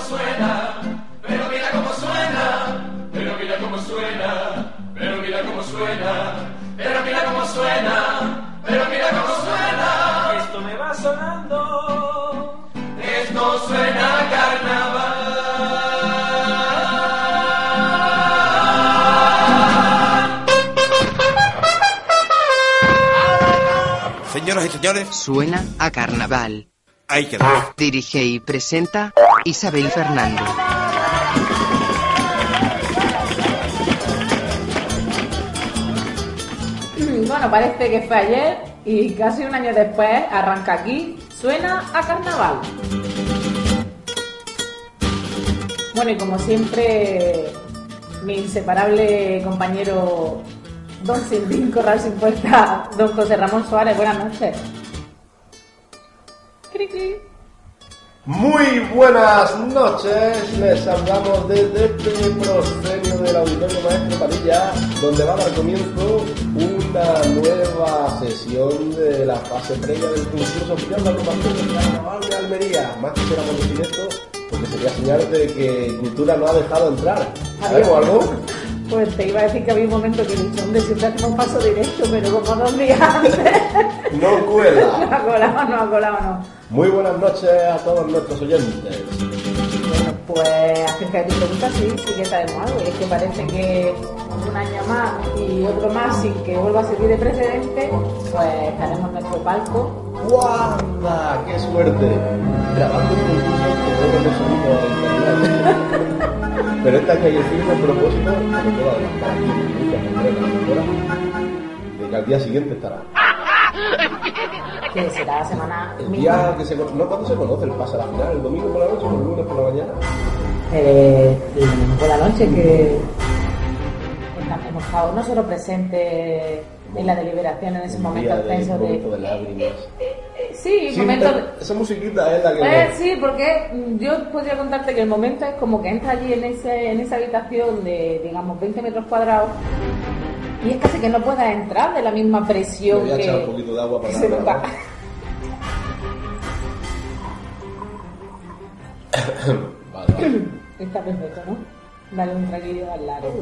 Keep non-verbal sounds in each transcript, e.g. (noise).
cómo suena, pero mira cómo suena, pero mira cómo suena, pero mira cómo suena, pero mira cómo suena, pero mira cómo suena. Esto me va sonando. Esto suena a carnaval. Señoras y señores, Suena a carnaval. ahí quedamos. Dirige y presenta Isabel Fernando. Bueno, parece que fue ayer y casi un año después arranca aquí, suena a carnaval. Bueno, y como siempre, mi inseparable compañero Don Sindín Corral sin puerta, Don José Ramón Suárez, buenas noches. Cri, cri. Muy buenas noches, les hablamos desde este proscenio del Auditorio Maestro Padilla, donde va a dar comienzo una nueva sesión de la fase previa del concurso oficial de Carnaval de Almería. Más quisiéramos decir esto, porque sería señal de que Cultura no ha dejado entrar. ¿Sabemos algo? Pues te iba a decir que había un momento que dicho, hombre, siempre hacemos paso directo, pero como dos días. No No cuela. ha colado, (laughs) no ha colado, no. Muy buenas noches a todos nuestros oyentes. Bueno, pues acerca de tu pregunta sí, sí que sabemos algo. Y es que parece que un año más y otro más sin que vuelva a servir de precedente, pues estaremos en nuestro palco. ¡Guanda! ¡Qué suerte! Grabando un concurso que no a internet. Pero año hay el propósito, que me puedo adelantar aquí en noticias concretas de que al día siguiente estará. Que será la semana El día que se conoce, no cuando se conoce el pase a la final, el domingo por la noche o el lunes por la mañana. Eh, el domingo por la noche que hemos estado no solo presentes en la deliberación en ese momento tenso de... de lágrimas. Sí, Sí, momento... esa- musiquita es la que... Eh, sí, porque mm, yo podría contarte que el momento es como que entra allí en, ese, en esa habitación de, digamos, 20 metros cuadrados y es casi que no puedas entrar de la misma presión voy a echar un que, poquito de agua que para se. (coughs) Vale, vale. Está perfecto, ¿no? Dale un traguillo al lado.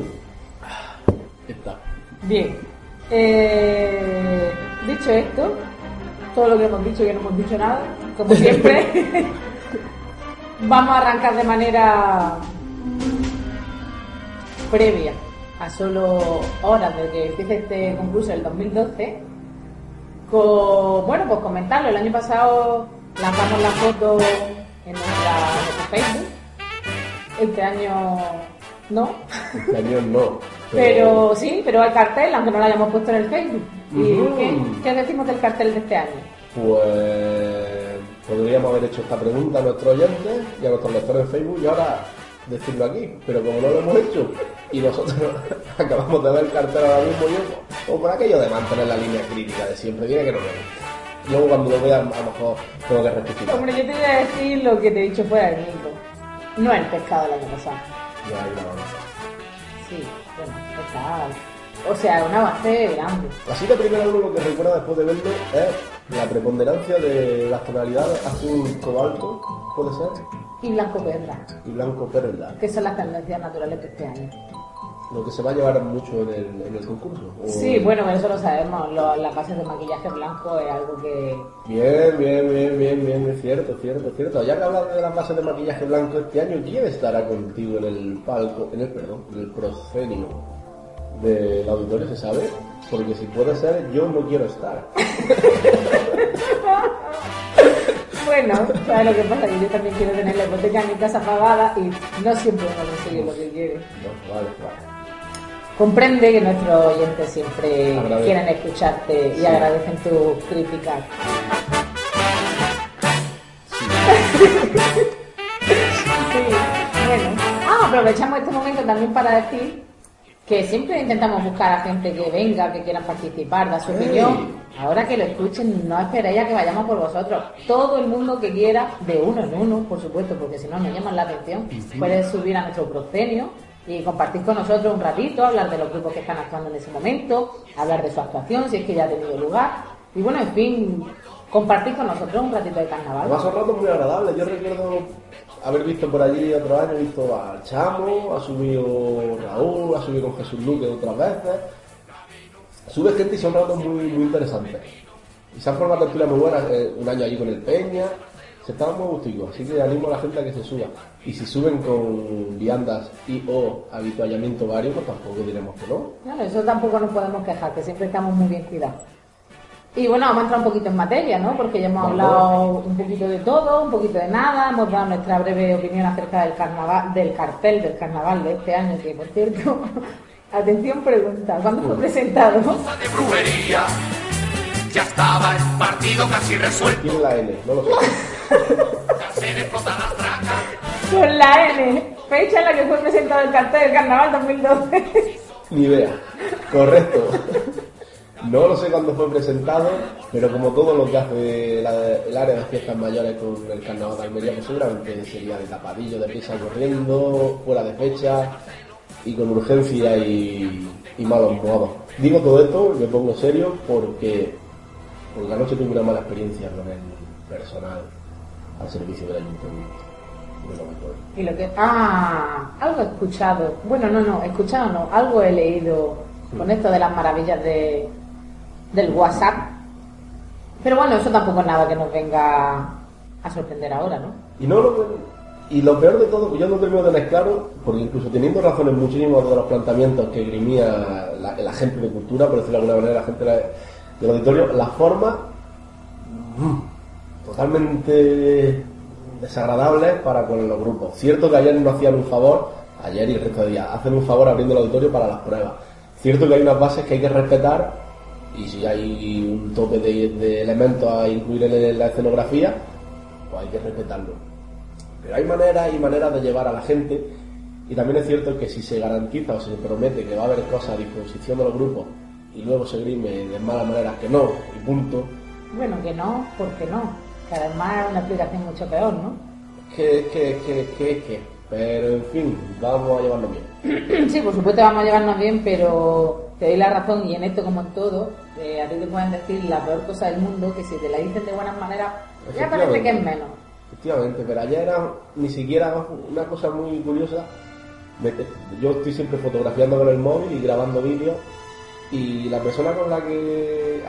Está. Bien. Eh, dicho esto, todo lo que hemos dicho que no hemos dicho nada, como (laughs) siempre, vamos a arrancar de manera previa a solo horas de que empiece este concurso del 2012. Con, bueno, pues comentarlo. El año pasado lanzamos la foto en nuestra, en nuestro Facebook. Este año no. Este año no. Pero sí, pero hay cartel, aunque no lo hayamos puesto en el Facebook. ¿Y qué, qué decimos del cartel de este año? Pues podríamos haber hecho esta pregunta a nuestros oyentes y a nuestros lectores en Facebook y ahora decirlo aquí, pero como no lo hemos hecho y nosotros (laughs) acabamos de ver el cartel ahora mismo yo, o por aquello de mantener la línea crítica de siempre, viene que no me gusta. Luego cuando lo vea a lo mejor tengo que rectificar. Hombre, yo te voy a decir lo que te he dicho fuera del micro. No el pescado del año pasado. Ya, la vamos. Sí, O sea, una base grande. Así de primera uno lo que recuerda después de verlo es la preponderancia de las tonalidades azul cobalto, puede ser, Y blanco perla, y blanco perla. que son las tendencias naturales de este año. Lo que se va a llevar mucho en el, en el concurso. O- Sí, bueno, eso lo sabemos. Lo- las bases de maquillaje blanco es algo que. Bien, bien, bien, bien, bien, es cierto, cierto, cierto. Ya que hablas de las bases de maquillaje blanco este año, ¿quién estará contigo en el palco, en el, perdón, en el proscenio del auditorio, se sabe? Porque si puede ser, yo no quiero estar. (laughs) Bueno, ¿sabes lo que pasa? Que yo también quiero tener la hipoteca en mi casa pagada y no siempre uno consigue lo que quiere. No, vale, vale. Comprende que nuestros oyentes siempre Agradece. quieren escucharte y Sí. agradecen tus críticas. (laughs) Sí, bueno. Ah, aprovechamos este momento también para decir que siempre intentamos buscar a gente que venga, que quieran participar, dar su opinión. Ahora que lo escuchen, no esperéis a que vayamos por vosotros. Todo el mundo que quiera, de uno en uno, por supuesto, porque si no nos llaman la atención, puede subir a nuestro proscenio y compartir con nosotros un ratito, hablar de los grupos que están actuando en ese momento, hablar de su actuación, si es que ya ha tenido lugar. Y bueno, en fin, compartir con nosotros un ratito de carnaval. Además son ratos muy agradables. Yo recuerdo haber visto por allí otro año, he visto al Chamo, ha subido Raúl, ha subido con Jesús Luque otras veces. Sube gente y son ratos muy, muy interesantes. Y se han formado tertulias muy buenas, eh, un año allí con el Peña, se estaban muy gusticos, así que animo a la gente a que se suba. Y si suben con viandas y o habituallamiento varios, pues tampoco diremos que no. Bueno, eso tampoco nos podemos quejar, que siempre estamos muy bien cuidados. Y bueno, vamos a entrar un poquito en materia, ¿no? Porque ya hemos hablado un poquito de todo, un poquito de nada, hemos dado nuestra breve opinión acerca del carnaval, del cartel del carnaval de este año, que por cierto, (laughs) atención pregunta, ¿cuándo fue presentado? de brujería. Ya estaba el partido casi resuelto. Tiene la N, no lo sé. (laughs) Con la N, fecha en la que fue presentado el cartel del carnaval 2012. Ni idea. Correcto. (laughs) No lo sé cuándo fue presentado, pero como todo lo que hace la- el área de fiestas mayores con el carnaval de Almería, pues seguramente sería de tapadillo, de prisa corriendo, fuera de fecha y con urgencia y, y malos modos. Digo todo esto, me pongo serio, porque por la noche tuve una mala experiencia con el personal al servicio del ayuntamiento. Y lo que. Ah, algo he escuchado. Bueno, no, no, escuchado no, algo he leído con esto de las maravillas de, del WhatsApp. Pero bueno, eso tampoco es nada que nos venga a sorprender ahora, ¿no? Y no lo y lo peor de todo, que yo no termino de tener claro, porque incluso teniendo razones muchísimos de los planteamientos que grimía la, gente de cultura, por decirlo de alguna manera, la gente del auditorio, la forma mm, totalmente desagradable para con los grupos. Cierto que ayer nos hacían un favor, ayer y el resto de días, hacen un favor abriendo el auditorio para las pruebas. Cierto que hay unas bases que hay que respetar y si hay un tope de, de elementos a incluir en la escenografía, pues hay que respetarlo. Pero hay maneras y maneras de llevar a la gente y también es cierto que si se garantiza o se promete que va a haber cosas a disposición de los grupos y luego se grime de mala manera que no y punto, Bueno, que no, porque no. Que además es una explicación mucho peor, ¿no? que, que, que, que, que. Pero en fin, vamos a llevarnos bien. Sí, por supuesto vamos a llevarnos bien, pero te doy la razón y en esto como en todo, eh, a ti te pueden decir la peor cosa del mundo, que si te la dicen de buenas maneras, ya parece que es menos. Efectivamente, pero ayer era ni siquiera una cosa muy curiosa. Yo estoy siempre fotografiando con el móvil y grabando vídeos y la persona con la que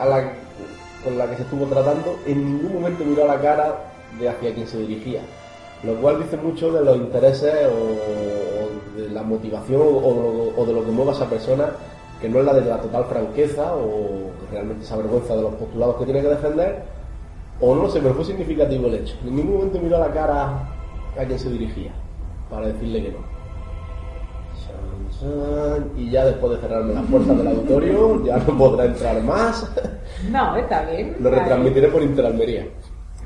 con la que se estuvo tratando en ningún momento miró la cara de hacia quien se dirigía, lo cual dice mucho de los intereses o, o de la motivación o, o de lo que mueve a esa persona que no es la de la total franqueza o realmente esa vergüenza de los postulados que tiene que defender o no sé, pero fue significativo el hecho. En ningún momento miró a la cara a quien se dirigía para decirle que no. Y ya después de cerrarme las puertas del auditorio, ya no podrá entrar más. No, está bien. Lo retransmitiré por Interalmería.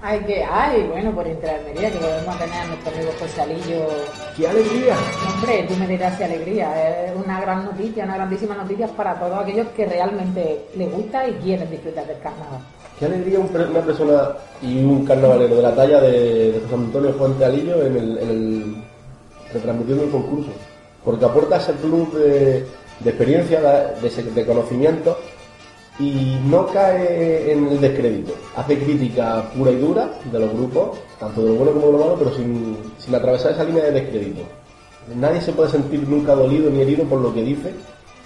Hay que, ay, bueno, por Interalmería, que podemos tener a nuestro amigo José Alillo. ¡Qué alegría! Hombre, tú me dirás si alegría, es una gran noticia, una grandísima noticia para todos aquellos que realmente les gusta y quieren disfrutar del carnaval. ¡Qué alegría una persona y un carnavalero de la talla de, de José Antonio Fuente Alillo en el, en el retransmitiendo el concurso? Porque aporta ese plus de, de experiencia, de conocimiento y no cae en el descrédito. Hace crítica pura y dura de los grupos, tanto de lo bueno como de lo malo, pero sin, sin atravesar esa línea de descrédito. Nadie se puede sentir nunca dolido ni herido por lo que dice,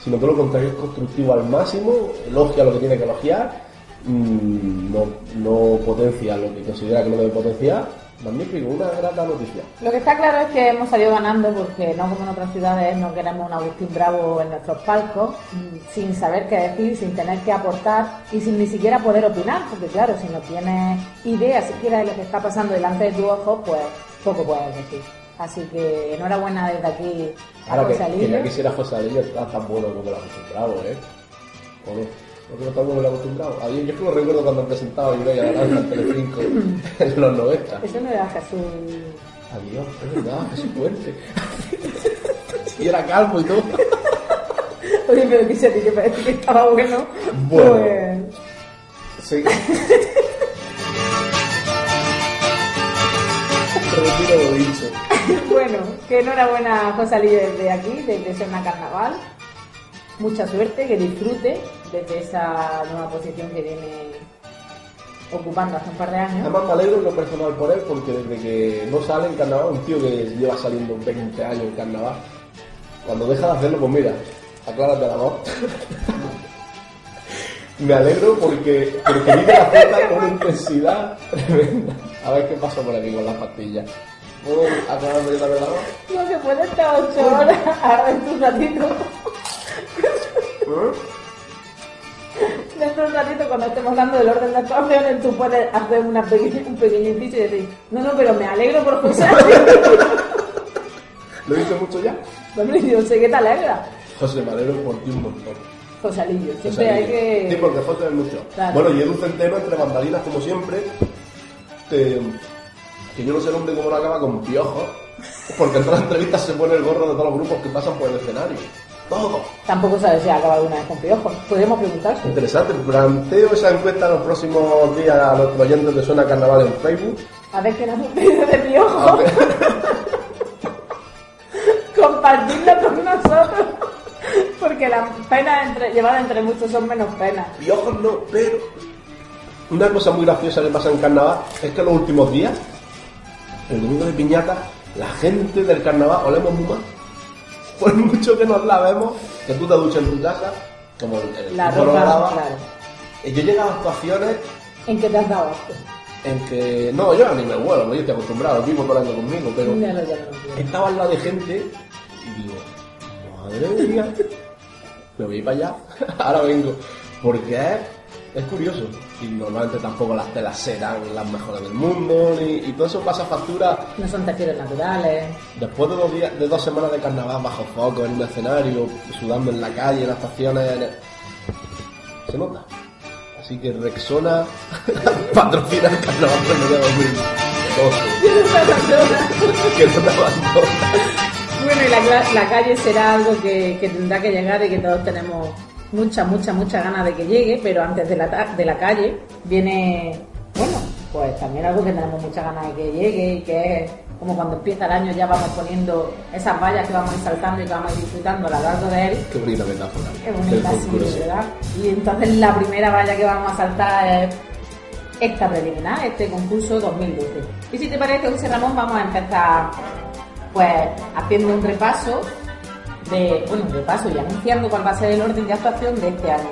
sino todo lo contrario, es constructivo al máximo, elogia lo que tiene que elogiar, mm, no, no potencia lo que considera que no debe potenciar. Magnífico, una grata noticia. Lo que está claro es que hemos salido ganando porque no como en otras ciudades no queremos un Agustín Bravo en nuestros palcos, mm, sin saber qué decir, sin tener que aportar y sin ni siquiera poder opinar, porque claro, si no tienes idea siquiera de lo que está pasando delante de tus ojos, pues poco puedes decir. Así que enhorabuena desde aquí a Ahora que, José que Alillo. ya quisiera José Alillo estar tan bueno como el acostumbrado, ¿eh? ¿O no? ¿No que está bueno el acostumbrado? A mí, yo es que lo recuerdo cuando presentaba yo y a la en Telecinco (laughs) en los 90. Eso no era Jesús. Adiós, es verdad, Jesús Puente. (laughs) y era calvo y todo. Oye, pero que se te parece que estaba bueno. Bueno. Pues, Sí. (laughs) Retiro lo dicho. bueno, que enhorabuena a José Alillo desde aquí, desde Serna Carnaval. Mucha suerte, que disfrute desde esa nueva posición que tiene ocupando hace un par de años. Además me alegro en lo personal por él porque desde que no sale en carnaval, un tío que lleva saliendo 20 años en carnaval, cuando deja de hacerlo, pues mira, aclárate la voz. (laughs) me alegro porque, porque vive la fiesta con una intensidad tremenda. A ver qué pasa por aquí con las pastillas. ¿Puedo aclararme yo también la voz? No se puede estar ocho horas ahora un ratito. (laughs) Dentro de un ratito, cuando estemos hablando del orden de actuaciones, tú puedes hacer una pequeña, un pequeño inciso y decir, no, no, pero me alegro por José. (laughs) ¿Lo he dicho mucho ya? Hombre, yo sé que te alegra. José, me alegro por ti un montón. Josalillo, siempre José hay que... Sí, porque José es mucho. Claro. Bueno, y Edu Centeno, entre bambalinas, como siempre, que, que yo no sé el hombre cómo lo acaba con piojos, porque en todas las entrevistas se pone el gorro de todos los grupos que pasan por el escenario. Todo. Tampoco sabes si ha acabado una vez con piojos. Podríamos preguntarse. Interesante, planteo esa encuesta en los próximos días a nuestros oyentes de Suena Carnaval en Facebook. A ver qué nos pedido de piojos. (laughs) Compartirlo con nosotros. Porque las penas entre, llevadas entre muchos son menos penas. piojos no, pero una cosa muy graciosa que pasa en Carnaval es que los últimos días, el domingo de piñata, la gente del Carnaval olemos muy mal. Por mucho que nos lavemos, que tú te duches en tu casa, como el, el La ropa, claro. y yo llego a actuaciones ¿En qué te has dado en que, no, yo ni me huelo, no, yo estoy acostumbrado, vivo año conmigo, pero ya lo entiendo. estaba al lado de gente y digo, madre mía, (laughs) me voy para allá, (laughs) ahora vengo, porque es, es curioso. Y normalmente tampoco las telas serán las mejores del mundo, ni, y todo eso pasa factura No son tejidos naturales. después de dos, días, de dos semanas de carnaval bajo foco, en un escenario, sudando en la calle, en las estaciones, en el- se nota. Así que Rexona (laughs) patrocina el carnaval de 2012. que no te abandona. Bueno, y la, calle será algo que, que tendrá que llegar y que todos tenemos mucha, mucha, mucha ganas de que llegue, pero antes de la, ta- de la calle viene, bueno, pues también algo que tenemos muchas ganas de que llegue y que es como cuando empieza el año ya vamos poniendo esas vallas que vamos a ir saltando y que vamos a ir disfrutando a lo largo de él. Qué bonita metáfora. Qué bonita, sí. ¿verdad? Y entonces la primera valla que vamos a saltar es esta preliminar, este concurso 2012. Y si te parece, José Ramón, vamos a empezar pues haciendo un repaso de, bueno, un repaso y anunciando cuál va a ser el orden de actuación de este año.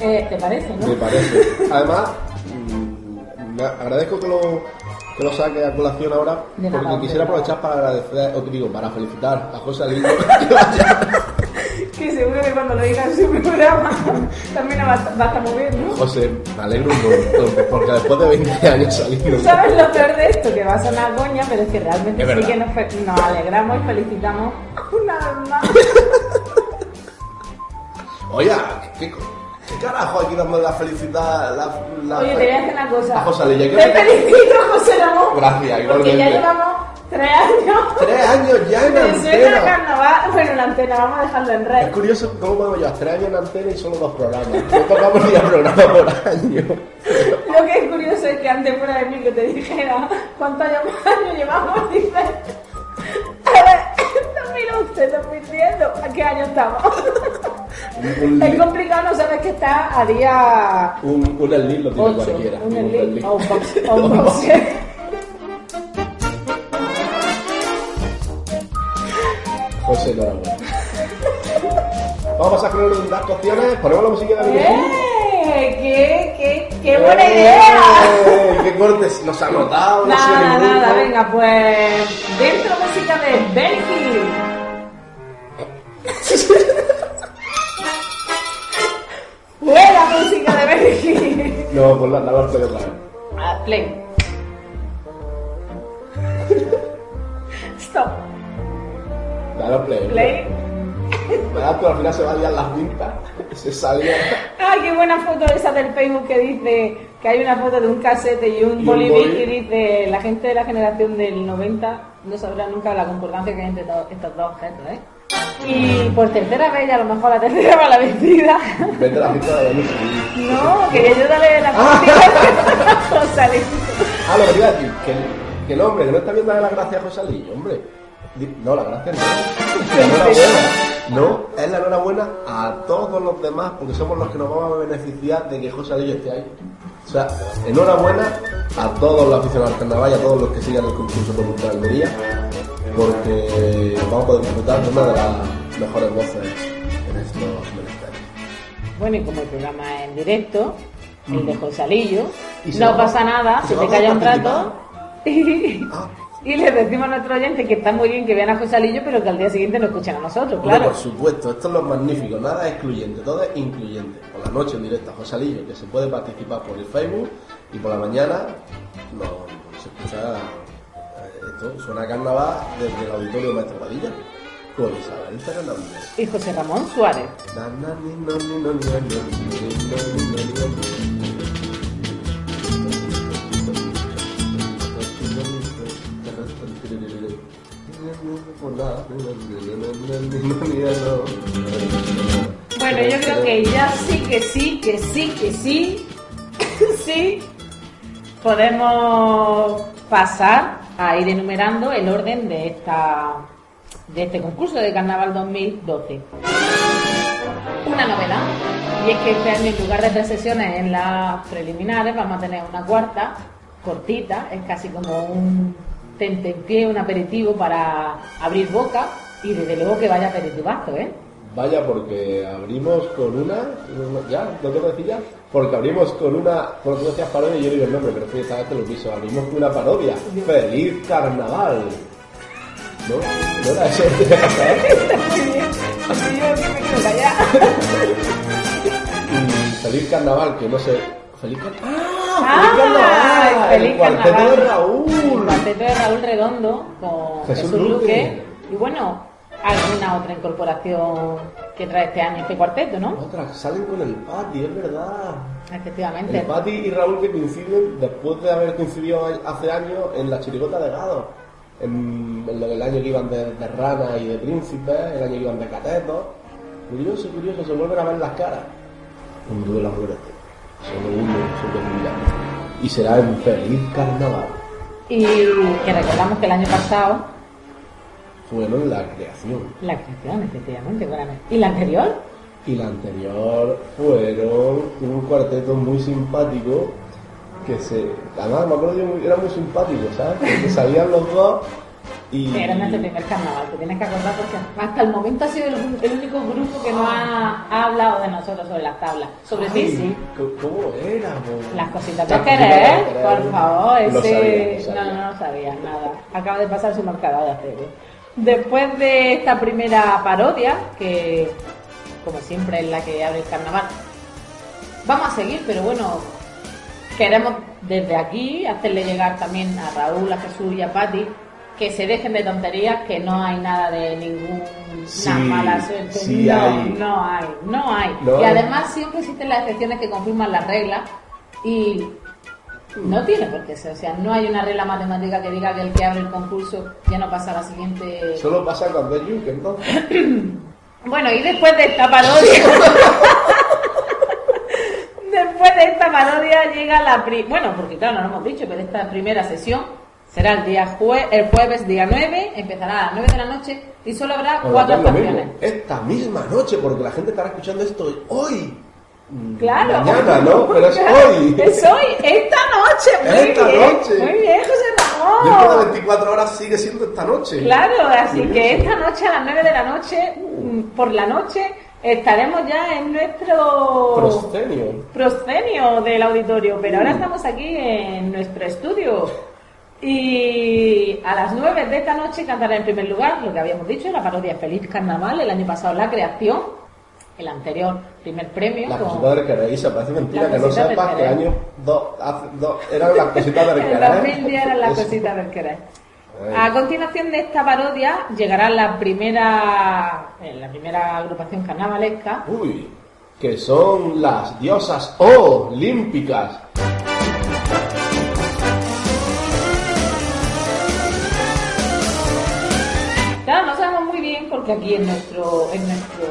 Eh, ¿Te parece, no? Me parece. Además, mm, me agradezco que lo, que lo saque a colación ahora, De nada, porque quisiera de aprovechar para agradecer, o te digo, para felicitar a José Alillo (laughs) que seguro que cuando lo diga en su programa (laughs) también va, a- va a estar muy bien, ¿no? José, me alegro un montón, porque después de 20 (laughs) años saliendo. ¿Sabes lo peor de esto? Que va a sonar coña, pero es que realmente Es sí que nos, alegramos y felicitamos una vez más. Oye, ¿qué, qué carajo aquí dando la felicidad? La, la Oye, te voy a decir una cosa. A José Alillo, Te ¿qué me- felicito, José Ramón. Gracias, Porque ya llevamos tres años Tres años ya en antena. carnaval. Bueno, en antena, vamos a dejarlo en Es red. curioso cómo podemos llevar tres años en antena y solo dos programas. No tocamos ni a programa por año. Lo que es curioso es que antes fuera de mí que te dijera cuántos años, llevamos, dices. A ver, 2011, 2010, ¿a qué año estamos? Un, Es complicado no saber que está a día un, un lo tiene 8, cualquiera. un un o un boxer. José, enhorabuena. Vamos a de las cuestiones. Ponemos la música de Miguel. ¡Eh! ¡Qué, qué, qué buena idea! ¡Eh! ¡Qué cortes! Nos ha notado. no Nada, nada, venga, pues dentro música de Benji. Buena música de Benji. No, pues la, la parte de otra vez. Ah, play. Stop. Play. Play. (laughs) ¿Verdad? Pero al final se valían las pintas. Se salía. Ay, qué buena foto esa del Facebook que dice que hay una foto de un casete y un Y bolivic y dice la gente de la generación del 90 no sabrá nunca la concordancia que hay entre to- estos dos objetos, ¿eh? Y por tercera vez, y a lo mejor la tercera (laughs) va la vencida. Vete a la pinta de Benny. No, quería yo darle la Ah. (laughs) Rosalía. Ah, lo que iba a decir, que, que no, hombre, que no está viendo la gracia a José Alillo, hombre. No, la gracia no. La enhorabuena. No, es la enhorabuena a todos los demás, porque somos los que nos vamos a beneficiar de que José Alillo esté ahí. O sea, enhorabuena a todos los aficionados al carnaval y a todos los que sigan el concurso por nuestra Almería, porque vamos a poder disfrutar de una de las mejores voces en estos menesteres. Bueno, y como el programa es en directo, el de Josalillo, ¿Y se no pasa nada, se se va te calla un rato. (laughs) Ah. Y le decimos a nuestro oyente que está muy bien que vean a Josalillo, pero que al día siguiente nos escuchen a nosotros, claro. por supuesto, esto es lo magnífico, nada es excluyente, todo es incluyente. Por la noche en directo a Josalillo, que se puede participar por el Facebook, y por la mañana no, se escucha eh, esto, suena carnaval desde el auditorio Maestro Padilla, con Isabel Fernández. Y José Ramón Suárez. Bueno, yo creo que ya sí, que sí, que sí, que sí, (laughs) sí, podemos pasar a ir enumerando el orden de esta de este concurso de Carnaval 2012. Una novedad, y es que este año en lugar de tres sesiones en las preliminares vamos a tener una cuarta, cortita, es casi como un tentempié, un aperitivo para abrir boca y desde luego que vaya aperitivazo, ¿eh? Vaya, porque abrimos con una. ¿Ya? ¿No tengo que decir ya? Porque abrimos con una. Por tú decías parodia y yo digo el nombre, pero vez te lo piso. Abrimos con una parodia. ¡Feliz Carnaval! ¿No? ¿No era eso? Mm, Feliz Carnaval, que no sé. ¡Feliz Carnaval! ¡Ah! ¡Feliz El cuarteto de Raúl! El cuarteto de Raúl Redondo con Jesús Jesús, Luque. Luque. Y bueno, alguna otra incorporación que trae este año este cuarteto, ¿no? Otras salen con el Pati, es verdad. Efectivamente. El Pati y Raúl que coinciden después de haber coincidido hace años en la chirigota de Gado. En, en lo- el año que iban de, de rana y de príncipes, el año que iban de catetos. Curioso, curioso, se vuelven a ver las caras. A muerte. Solo uno sobrevivirá. Y será en feliz carnaval. Y que recordamos que el año pasado, Fueron la creación. la creación, efectivamente. ¿Y la anterior? Y la anterior fueron un cuarteto muy simpático que se. Además, me acuerdo muy- era muy simpático, ¿sabes? Porque salían los dos y. Era nuestro primer carnaval, te tienes que acordar porque hasta el momento ha sido el, el único grupo que no ha, ha hablado de nosotros sobre las tablas. Sobre Ay, sí, sí. ¿cómo- ¿Cómo éramos? Las cositas cositas querer, por favor, ese... sabía, lo sabía. No, no, no sabía nada. Acaba de pasar su marcador de acero. Después de esta primera parodia, que como siempre es la que abre el carnaval, vamos a seguir, pero bueno, queremos desde aquí hacerle llegar también a Raúl, a Jesús y a Patti que se dejen de tonterías, que no hay nada de ninguna Sí, mala suerte. sí no, hay. no hay, no hay. No y además siempre existen las excepciones que confirman las reglas y no tiene por qué ser. O sea, no hay una regla matemática que diga que el que abre el concurso ya no pasa a la siguiente. Solo pasa cuando es Yuke, entonces. (clears throat) Bueno, y después de esta parodia. (laughs) después de esta parodia llega la. Pri... Bueno, porque claro, no lo hemos dicho, pero esta primera sesión será el día jue... el jueves, día 9, empezará a las 9 de la noche y solo habrá cuatro actuaciones. Esta misma noche, porque la gente estará escuchando esto hoy. Mm, Claro. Mañana, ¿no? (laughs) Pero es hoy. Es hoy, esta noche. (laughs) Muy Esta bien, noche. Muy bien, José Ramón. Después de 24 horas sigue siendo esta noche. Claro, así Curioso. que esta noche a las 9 de la noche, mm, por la noche, estaremos ya en nuestro Proscenio. proscenio del auditorio, pero ahora estamos aquí en nuestro estudio. Y a las 9 de esta noche cantará en primer lugar lo que habíamos dicho, la parodia Feliz Carnaval, el año pasado La Creación, el anterior primer premio. Las con- cositas del Isa, parece mentira que no sepas que querer. año dos, hace dos, eran las cositas del (laughs) En querer. 2010 eran las (laughs) Eso. cositas del querer. A continuación de esta parodia llegará la primera, eh, la primera agrupación carnavalesca. Uy, que son las diosas olímpicas. Porque aquí en nuestro, en nuestro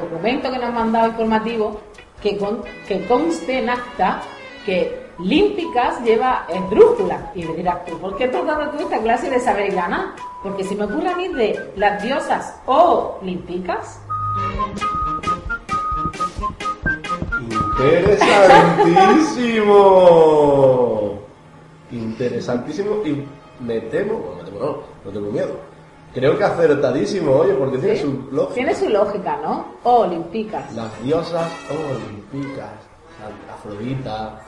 documento que nos han mandado informativo, que, con- que conste en acta que límpicas lleva esdrújula. Y me dirás tú, ¿por qué estás dando tú esta clase de saber y ganar? Porque si me ocurre a mí de las diosas olímpicas, Interesantísimo. Interesantísimo y me temo, bueno, me temo no, no tengo miedo. Creo que acertadísimo, oye, porque tiene su lógica. Tiene su lógica, ¿no? O olimpicas. Las diosas olímpicas, Afrodita.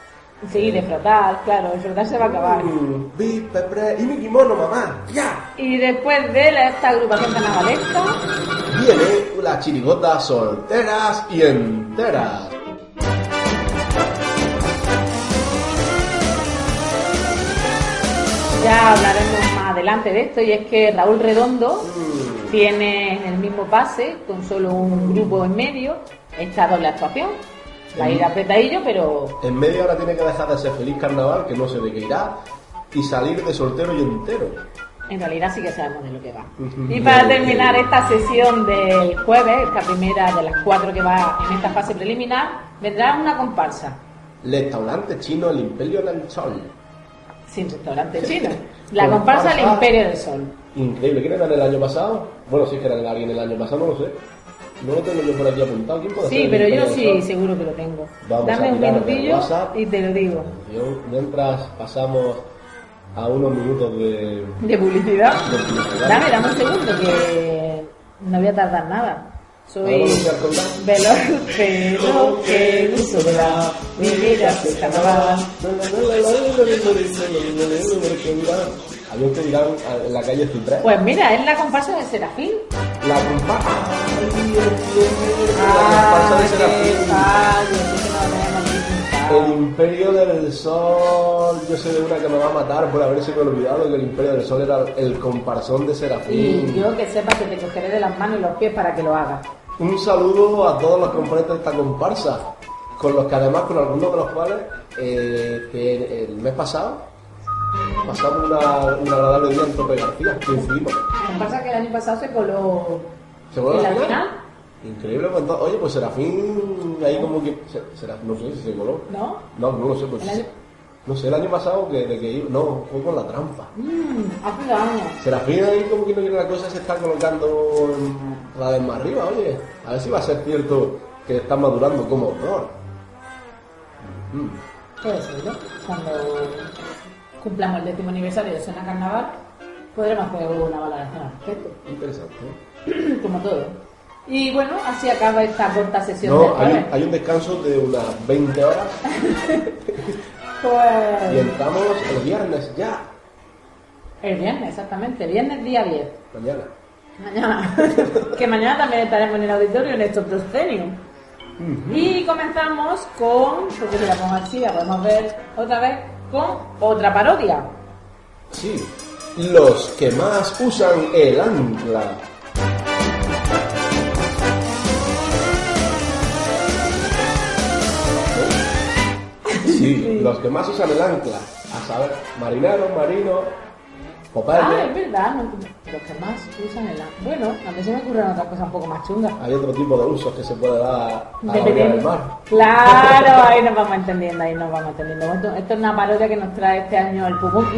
Sí, de frotar, claro, el frotar se va a acabar. Mm, y mi kimono, mamá. ¡Ya! Y después de la- esta agrupación carnavalesca, Viene las chirigotas solteras y enteras. ya hablaremos adelante de esto, y es que Raúl Redondo tiene en el mismo pase, con solo un grupo en medio, esta doble actuación. Va a ir apretadillo, pero En media hora tiene que dejar de ser feliz carnaval, que no sé de qué irá, y salir de soltero y entero. en realidad sí que sabemos de lo que va. Y para terminar esta sesión del jueves, esta primera de las cuatro que va en esta fase preliminar, vendrá una comparsa. Restaurante chino El Imperio del Sol. Sin restaurante (laughs) chino. La comparsa del. Imperio del Sol. Increíble. ¿Quién era el año pasado? Bueno, si es que era alguien el año pasado, no lo sé. No lo tengo yo por aquí apuntado. ¿Quién puede ser Sí, pero yo sí, seguro que lo tengo. Vamos Dame un minutillo y te lo digo. Mientras pasamos a unos minutos de... De publicidad. de publicidad. Dame, dame un segundo que no voy a tardar nada. Soy a veloz, pero que gustosa. Mi vida es carnaval. Había que dirán en la calle Ciprés. Pues mira, es la comparsa de Serafín. La comparsa. Ah, La comparsa de Serafín. El. Imperio del Sol. Yo sé de una que me va a matar por haberse olvidado que el Imperio del Sol era el comparsón de Y Serafín. yo que sepa que te cogeré de las manos y los pies para que lo hagas. Un saludo a todos los componentes de esta comparsa, con los que además, con algunos de los cuales, eh, que el mes pasado pasamos una, un agradable día en Tope García, que hicimos. La comparsa que el año pasado se coló ¿Seguro en la la final? Increíble, entonces- oye, pues Serafín ahí como que... se- Será- no sé si se coló. ¿no? No, no lo sé, pues... Año- No sé, el año pasado que, de que iba- No, fue con la trampa. Mm, hace dos años. Serafín ahí como que no quiere la cosa se está colocando en- cada vez más arriba, oye. A ver si va a ser cierto que está madurando como autor. Mm. Puede ser, ¿no? Cuando cumplamos el décimo aniversario de Suena Carnaval, podremos hacer una valoración al respecto, Interesante. ¿eh? (clears throat) como todo. Y bueno, así acaba esta corta sesión No, del hay, jueves. hay un descanso de unas 20 horas (laughs) y Pues entramos el viernes ya. el viernes, exactamente, el viernes día 10. Mañana. Mañana. (laughs) que mañana también estaremos en el auditorio en estos proscenium. Y comenzamos con, porque si la pongo así, la podemos ver otra vez, con otra parodia. Sí. Los que más usan el ancla. Los que más usan el ancla. A saber, marineros, marinos, Ah, es verdad, no- los que más usan el ancla. Bueno, a mí se me ocurren otras cosas un poco más chungas. Hay otro tipo de usos que se puede dar a la orilla del Dependiendo. mar. Claro, ahí nos vamos entendiendo, ahí nos vamos entendiendo. Esto, esto es una parodia que nos trae este año el Pumuki.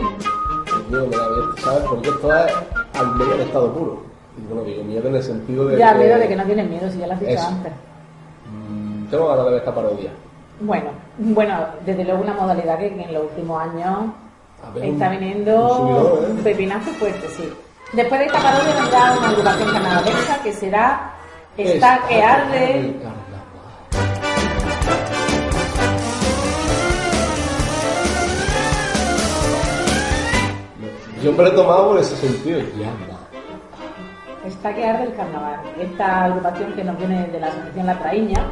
Mío, me da ¿sabes? Porque esto es al medio en estado puro. Y bueno, digo miedo en el sentido de Ya, que... miedo de que no tienes miedo, si ya lo has dicho antes. Mm, Tengo ganas de ver esta parodia. Bueno, bueno, desde luego una modalidad que, en los últimos años ver, está viniendo un ¿eh? un pepinazo fuerte, sí. Después de esta parodia vendrá una agrupación carnavalesca que será Está que arde. Yo me lo he tomado por ese sentido. Llama. Está que arde el carnaval. Esta agrupación que nos viene de la asociación La Traíña,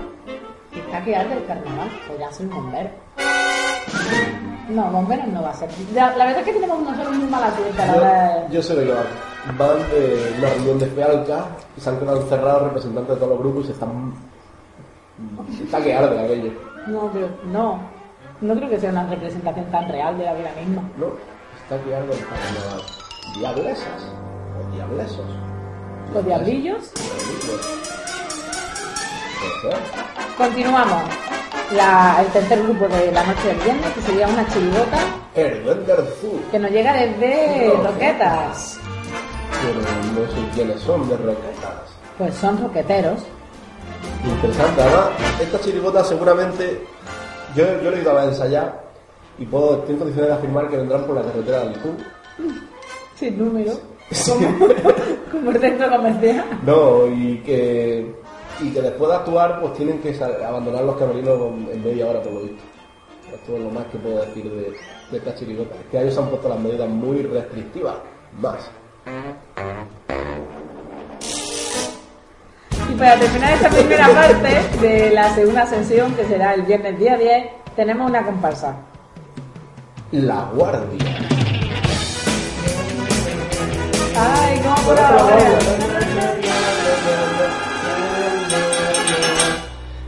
está que arde el carnaval. Podrían ser bomberos. No, bomberos no va a ser. La, la verdad es que tenemos nosotros muy mala suerte a la hora de... Yo, yo sé de qué van. Van de una reunión de Fealca y se han quedado encerrados representantes de todos los grupos y se están. Está que arde aquello. No, pero no. No creo que sea una representación tan real de la vida misma. ¿No? Está que arde el carnaval. Diablesas. O diablesos. Los diablillos. Diablillos. Continuamos. La- el tercer grupo de la noche del viernes, que sería una chirigota El Azul. que nos llega desde Roquetas. Pero no sé quiénes son de Roquetas. Pues son roqueteros. Interesante, además, esta chirigota seguramente, yo, yo le he ido a ensayar y puedo, estoy en condiciones de afirmar que vendrán por la carretera de Alicún. Sin número. Como, (laughs) como el centro comercial. No, y que, y que después de actuar, pues tienen que abandonar los camerinos en media hora, por lo visto. Esto es lo más que puedo decir de, de esta chirigota. Es que ellos han puesto las medidas muy restrictivas. Más. Y para terminar esta primera parte de la segunda sesión, que será el viernes día 10, tenemos una comparsa. La Guardia. Ay, cómo mola, la.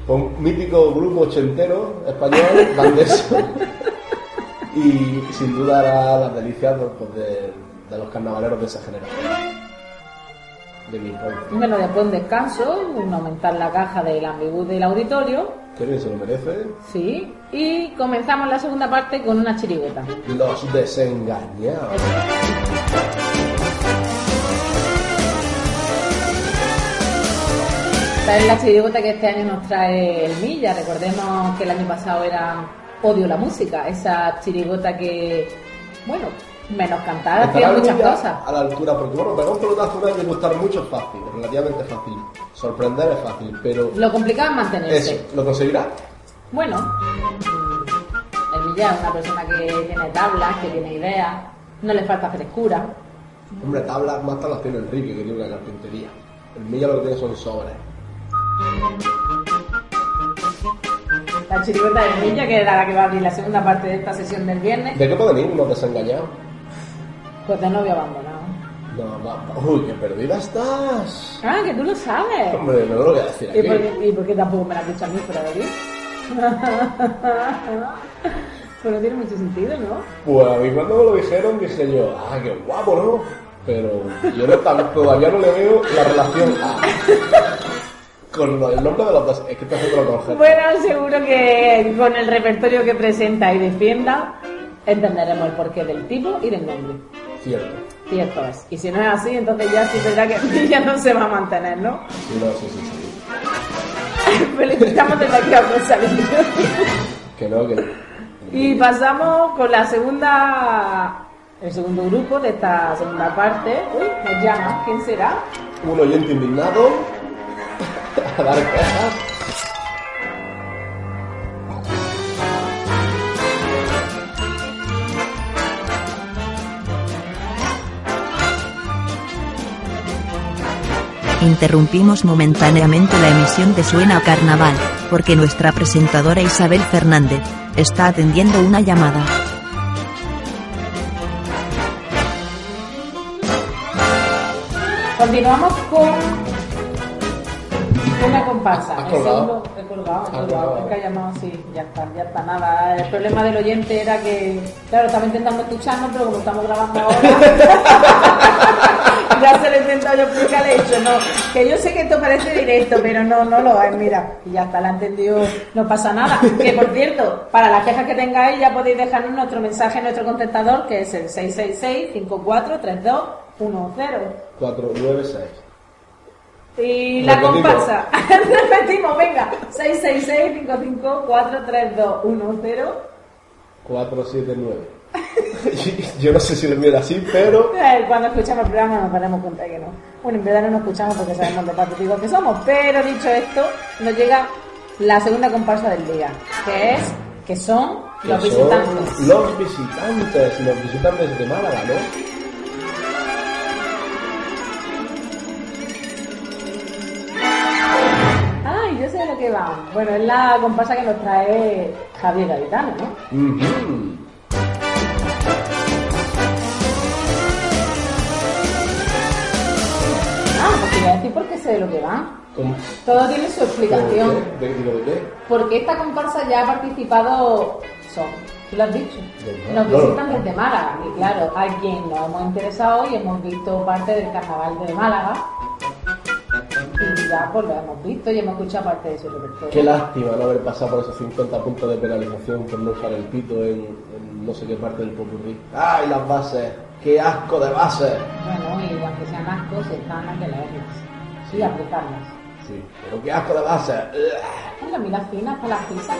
Un mítico grupo ochentero español, (laughs) Bandeso. y sin duda hará las delicias pues, de, de los carnavaleros de esa generación. De mi. Bueno, después un descanso, un aumentar la caja del ambigú del auditorio, Que bien se lo merece. sí, y comenzamos la segunda parte con una chirigota. Los desengañados. Esta es la chirigota que este año nos trae el Milla. Recordemos que el año pasado era Odio la música, esa chirigota que, bueno, menos cantar, hacía muchas cosas. a la altura, porque bueno, pegar un pelotazo una de gustar mucho es fácil, relativamente fácil. Sorprender es fácil, pero Lo complicado es mantenerse. eso, ¿lo conseguirá? Bueno, el Milla es una persona que tiene tablas, que tiene ideas, no le falta frescura. Hombre, tablas más tablas tiene Enrique, que tiene una carpintería. El Milla lo que tiene son sobres. La chirigota del Milla, que era la que va a abrir la segunda parte de esta sesión del viernes, ¿De qué pueden ir unos desengañados? pues de novio abandonado. No, va- Uy, qué perdida estás. Ah, que tú lo sabes. Hombre, no lo voy a decir ¿Y aquí. por, qué, ¿Y por qué tampoco me lo has dicho a mí de aquí? (laughs) pues no tiene mucho sentido, ¿no? Pues a mí cuando me lo dijeron dije yo, ah, qué guapo, ¿no? Pero yo no, todavía no le veo la relación a... (laughs) con el nombre de los dos. Es que te lo con Bueno, seguro que con el repertorio que presenta y defienda entenderemos el porqué del tipo y del nombre. Cierto. Cierto es. Y si no es así, entonces ya sí verdad que (laughs) ya no se va a mantener, ¿no? Sí, no, sí, sí, sí. (laughs) Felicitamos desde aquí a Rosalía. Que no, que... Y pasamos con la segunda, el segundo grupo de esta segunda parte. Uy, nos llama. ¿Quién será? Un oyente indignado (laughs) a dar quejas. Interrumpimos momentáneamente la emisión de Suena Carnaval, porque nuestra presentadora Isabel Fernández está atendiendo una llamada. Continuamos con una comparsa. ¿Has El colgado? he colgado, he ¿Has colgado. Es que ha llamado, sí, ya está, ya está, nada. El problema del oyente era que, claro, estaba intentando escucharnos, pero como estamos grabando ahora, (laughs) ya se lo he intentado yo explicar, he dicho, no, que yo sé que esto parece directo, pero no, no lo es, mira, y ya está, la ha entendido, no pasa nada. Que por cierto, para las quejas que tengáis, ya podéis dejarnos nuestro mensaje en nuestro contestador, que es el 666-543210. 496. Y la Repetimos. comparsa. (laughs) Repetimos, venga. 666-554-3210. 479. (laughs) Yo no sé si lo mira así, pero Cuando escuchamos el programa nos daremos cuenta que no. Bueno, en verdad no nos escuchamos porque sabemos lo patéticos que somos. Pero dicho esto, nos llega la segunda comparsa del día, que es que son que los son visitantes. los visitantes, los visitantes de Málaga, ¿no? Bueno, es la comparsa que nos trae Javier Garitano, ¿no? Ujú. Ah, pues te voy a decir por qué sé de lo que va. ¿Cómo? Todo tiene su explicación. ¿De qué? ¿De, de qué? Porque esta comparsa ya ha participado, son, tú lo has dicho, nos visitan desde Málaga. Y claro, hay quien nos hemos interesado y hemos visto parte del carnaval de Málaga. Ya pues lo hemos visto y hemos escuchado parte de su repertorio. Qué lástima no haber pasado por esos 50 puntos de penalización por no usar el pito en, en no sé qué parte del popurrí. ¡Ay, las bases! ¡Qué asco de bases! Bueno, y aunque sean ascos, están a que leerlas y aplicarlas. Sí, pero qué asco de base. Las migas finas para las pizzas.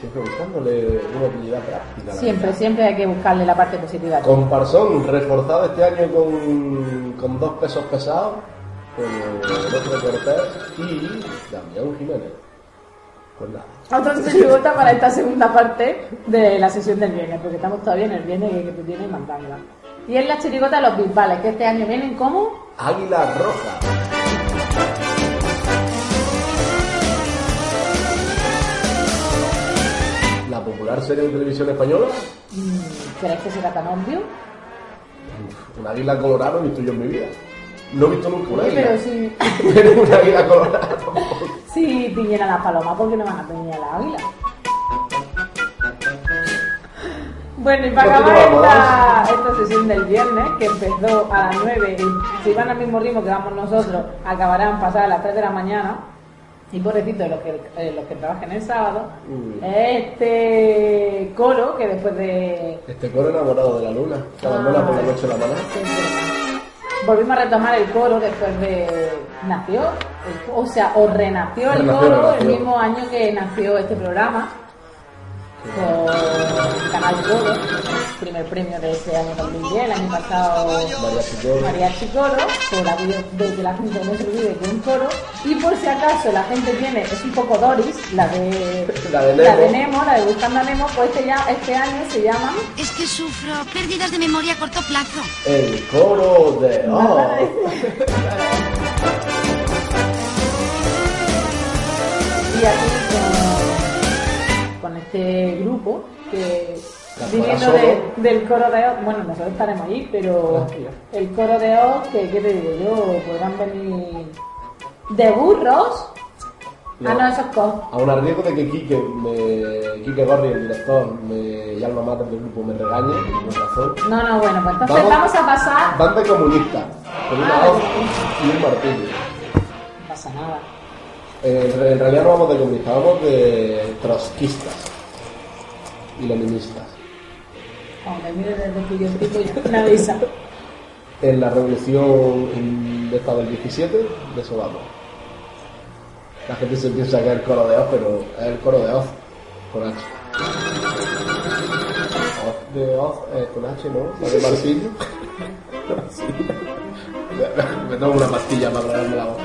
Siempre buscándole una utilidad práctica. la Siempre, siempre hay que buscarle la parte positiva. Comparsón, reforzado este año con, con dos pesos pesados, con López Cortés y Damián Jiménez. Pues nada. Otro (laughs) chirigota para esta segunda parte de la sesión del viernes, porque estamos todavía en el viernes que, tú tienes mandanga. Y es la chirigota de los bisbales, que este año vienen como Águila Roja. La popular serie de televisión española, mm, ¿Crees que será tan obvio? un águila colorada no he visto yo en mi vida. No he visto nunca un Oye, águila. pero (laughs) si, Pero un águila colorada. si tiñen a las palomas, ¿por qué no van a teñir a la águila? Bueno, y para acabar esta, esta sesión del viernes, que empezó a las 9, y si van al mismo ritmo que vamos nosotros, acabarán pasadas las 3 de la mañana, y pobrecito de los que, eh, los que trabajen el sábado, Uy. este coro que después de... Este coro enamorado de la luna, que abandona por la noche la mañana. Volvimos a retomar el coro después de... Nació, el- o sea, o renació el coro renació. el mismo año que nació este programa. Con Canal Coro, primer premio de este año 2010, el año pasado María Chicoro, por la video de que la gente no se olvide que un coro, y por si acaso la gente tiene, es un poco Doris, la de La de la Nemo. de Nemo, la de Buscando a Nemo, pues este, ya, este año se llama Es que sufro pérdidas de memoria a corto plazo. El coro de (laughs) Oh. y aquí con, este grupo que viniendo de- del coro de Oz, bueno nosotros estaremos ahí, pero el coro de Oz, que qué te digo yo, podrán venir de burros. Ah, no, eso es cos. A un riesgo de que Quique, me, Quique Gorri, el director me, y alma mater del grupo, me regañe, con razón. No, no, bueno, pues entonces vamos, a pasar. Van de comunistas, con una Ah, hoz y un martillo. No pasa nada. Eh, en realidad no vamos de comunistas, vamos de trotskistas y leninistas. Mire desde que yo una. En la revolución en- de esta del 17, de eso vamos. La gente se piensa que es el coro de Oz, pero es el coro de Oz, con H. Oz de Oz, eh, con H, ¿no? La de martillo. Sí. (laughs) (laughs) Me tomo una pastilla para traerme la voz.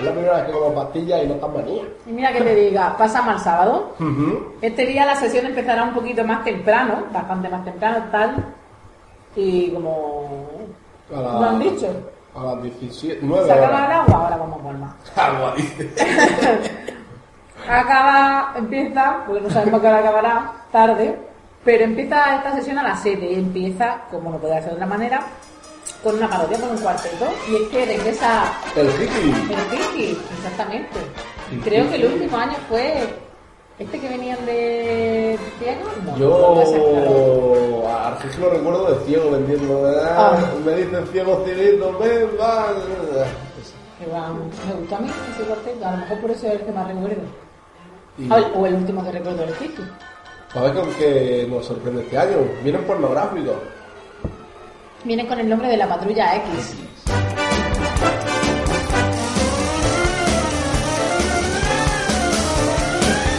Es la primera vez que como pastilla y no tan manía. Y mira que te diga, pasamos al sábado. Este día la sesión empezará un poquito más temprano, bastante más temprano, tal. Y como A la- lo han dicho, A las 17, 9 se acaba el agua, ahora vamos por más. (laughs) Agua, dice. (laughs) Acaba, empieza, porque no sabemos qué hora acabará, tarde, pero empieza esta sesión a las 7 y empieza, como no puede ser de otra manera, con una parodia, con un cuarteto, y es que regresa El Kiki. el Ricky, exactamente. El Creo que el Ricky. último año fue este que venían de ciego. No, no. Yo a Arceus lo recuerdo de ciego vendiendo. ah. Me dicen ciego cieguito, ven, va. Me gustó a mí ese cuarteto, a lo mejor por eso es el que más recuerdo. Y Ah, O el último que recuerdo del Ricky. a ver con qué nos sorprende este año. Vienen pornográficos. Viene con el nombre de la patrulla X.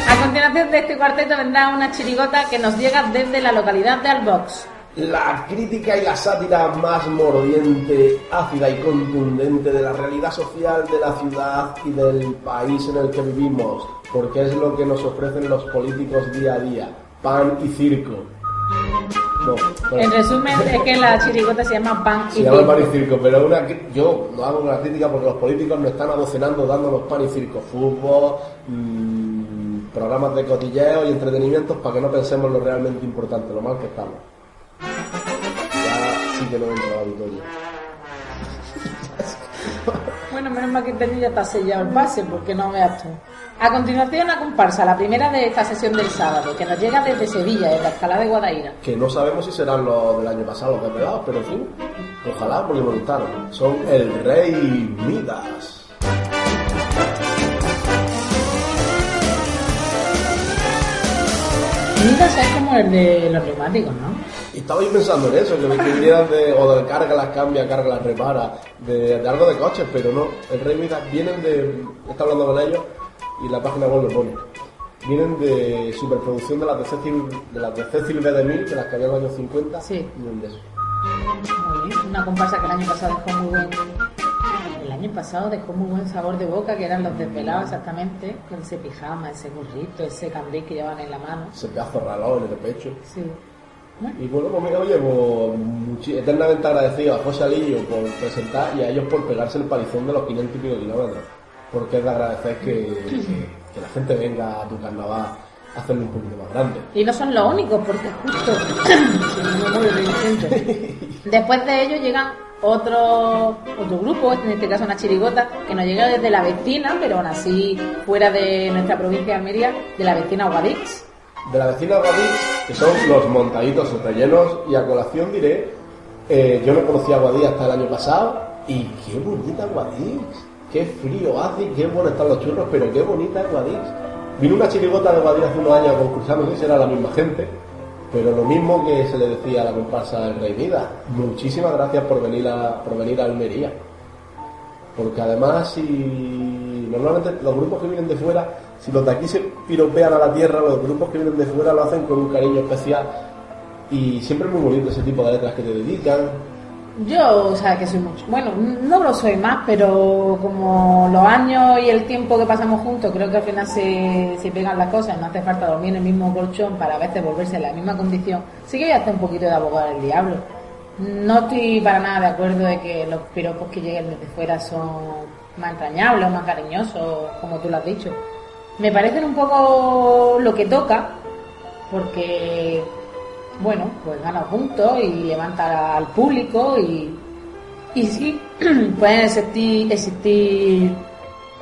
A continuación de este cuarteto vendrá una chirigota que nos llega desde la localidad de Albox. La crítica y la sátira más mordiente, ácida y contundente de la realidad social de la ciudad y del país en el que vivimos, porque es lo que nos ofrecen los políticos día a día, pan y circo. Bueno, En resumen, es que la chirigota se llama Pan y se llama pan y Circo. circo, pero una, yo no hago una crítica porque los políticos nos están abocenando dándonos pan y circo, fútbol, mm, programas de cotilleo y entretenimientos para que no pensemos lo realmente importante, lo mal que estamos. Ya sí que no entra la auditoría. Bueno, menos mal que niño ya está sellado el pase, porque no veas tú. A continuación, la comparsa, la primera de esta sesión del sábado, que nos llega desde Sevilla, desde Alcalá de Guadaira. Que no sabemos si serán los del año pasado los desvelados, pero en fin, ojalá porque me gustaron. Son el Rey Midas. Midas es como el de los neumáticos, ¿no? Y estaba yo pensando en eso, que me vinieran de, o de carga las cambia, carga las repara, de, de algo de coches, pero no. El Rey Midas vienen de. Está hablando con ellos y la página web lo pone. Vienen de superproducción de las de Cecil, de las de Cecil B. DeMille, de las que había en los años 50. Sí. Eso. Muy bien. Una comparsa que el año pasado dejó muy buen. El año pasado dejó muy buen sabor de boca, que eran los desvelados exactamente, con ese pijama, ese gorrito, ese candil que llevaban en la mano. Ese pedazo reloj en el pecho. Sí. Y bueno, pues mira, oye, pues, eternamente agradecido a José Alillo por presentar y a ellos por pegarse el palizón de los 500 y pico kilómetros. Porque es de agradecer que, que- que la gente venga a tu carnaval a hacerlo un poquito más grande. Y no son los únicos, porque justo, (laughs) después de ellos llegan otro, otro grupo, en este caso una chirigota, que nos llega desde la vecina, pero aún así fuera de nuestra provincia de Almería, de la vecina Guadix. De la vecina Guadix, que son los montaditos rellenos, y a colación diré, eh, yo no conocía a Guadix hasta el año pasado, y qué bonita Guadix, qué frío hace, qué bueno están los churros, pero qué bonita es Guadix. Vino una chirigota de Guadix hace unos años a concursar, no sé si era la misma gente, pero lo mismo que se le decía a la comparsa del Rey. Muchísimas gracias por venir a, por venir a Almería. Porque además, si normalmente los grupos que vienen de fuera, si los de aquí se piropean a la tierra, los grupos que vienen de fuera lo hacen con un cariño especial. Y siempre es muy bonito ese tipo de letras que te dedican. Yo, o sea, que soy mucho. Bueno, no lo soy más, pero como los años y el tiempo que pasamos juntos, creo que al final se, se pegan las cosas. No hace falta dormir en el mismo colchón para a veces volverse en la misma condición. Sí que voy a hacer un poquito de abogado del diablo. No estoy para nada de acuerdo de que los piropos que lleguen desde fuera son más entrañables o más cariñosos, como tú lo has dicho. Me parecen un poco lo que toca, porque bueno, pues gana puntos y levanta al público y, y sí, (clears throat) pueden existir, existir,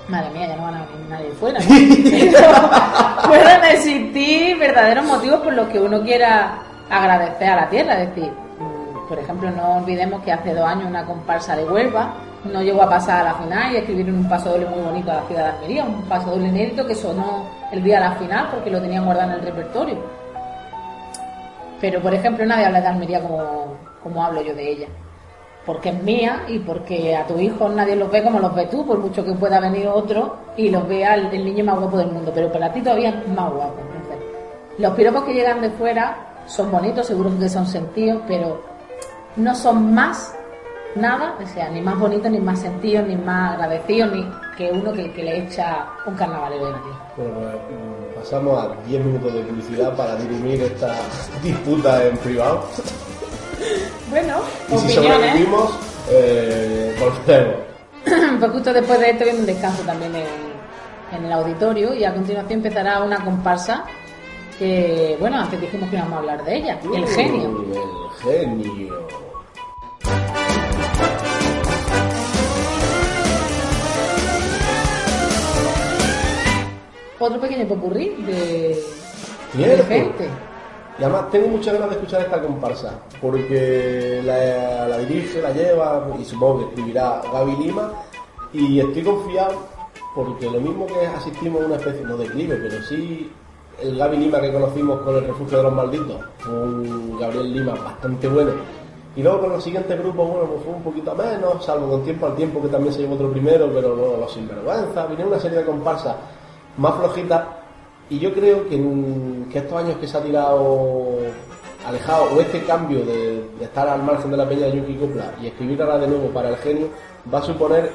madre mía, ya no van a venir nadie fuera, (laughs) pueden existir verdaderos motivos por los que uno quiera agradecer a la tierra, es decir, mm, por ejemplo, no olvidemos que hace dos años una comparsa de Huelva no llegó a pasar a la final y escribieron un paso doble muy bonito a la ciudad de Almería, un paso doble inédito que sonó el día de la final porque lo tenían guardado en el repertorio. Pero, por ejemplo, nadie habla de Almería como, como hablo yo de ella. Porque es mía y porque a tu hijo nadie los ve como los ves tú, por mucho que pueda venir otro y los vea el, el niño más guapo del mundo. Pero para ti todavía es más guapo. Entonces, los piropos que llegan de fuera son bonitos, seguro que son sentidos, pero no son más nada, o sea, ni más bonitos, ni más sentidos, ni más agradecidos, ni que uno que, que le echa un carnavalero de tierra. Bueno, pues mm, pasamos a 10 minutos de publicidad para dirimir esta disputa en privado. Bueno, Y si sobrevivimos, eh, volvemos. (clears throat) pues justo después de esto viene un descanso también en, en el auditorio y a continuación empezará una comparsa que, bueno, antes dijimos que íbamos a hablar de ella, el genio. Mm, El genio. Otro pequeño popurrí de, de gente. Y además tengo muchas ganas de escuchar esta comparsa, porque la, la dirige, la lleva y supongo que escribirá Gaby Lima. Y estoy confiado porque lo mismo que asistimos a una especie, no de declive, pero sí el Gaby Lima que conocimos con el refugio de los malditos, un Gabriel Lima bastante bueno. Y luego con los siguientes grupos, bueno, pues fue un poquito menos, salvo con tiempo al tiempo que también se llevó otro primero, pero luego los sinvergüenza, vinieron una serie de comparsas más flojitas y yo creo que, en- que estos años que se ha tirado alejado, o este cambio de, de estar al margen de la peña de Yuki Copla y escribir ahora de nuevo para el genio, va a suponer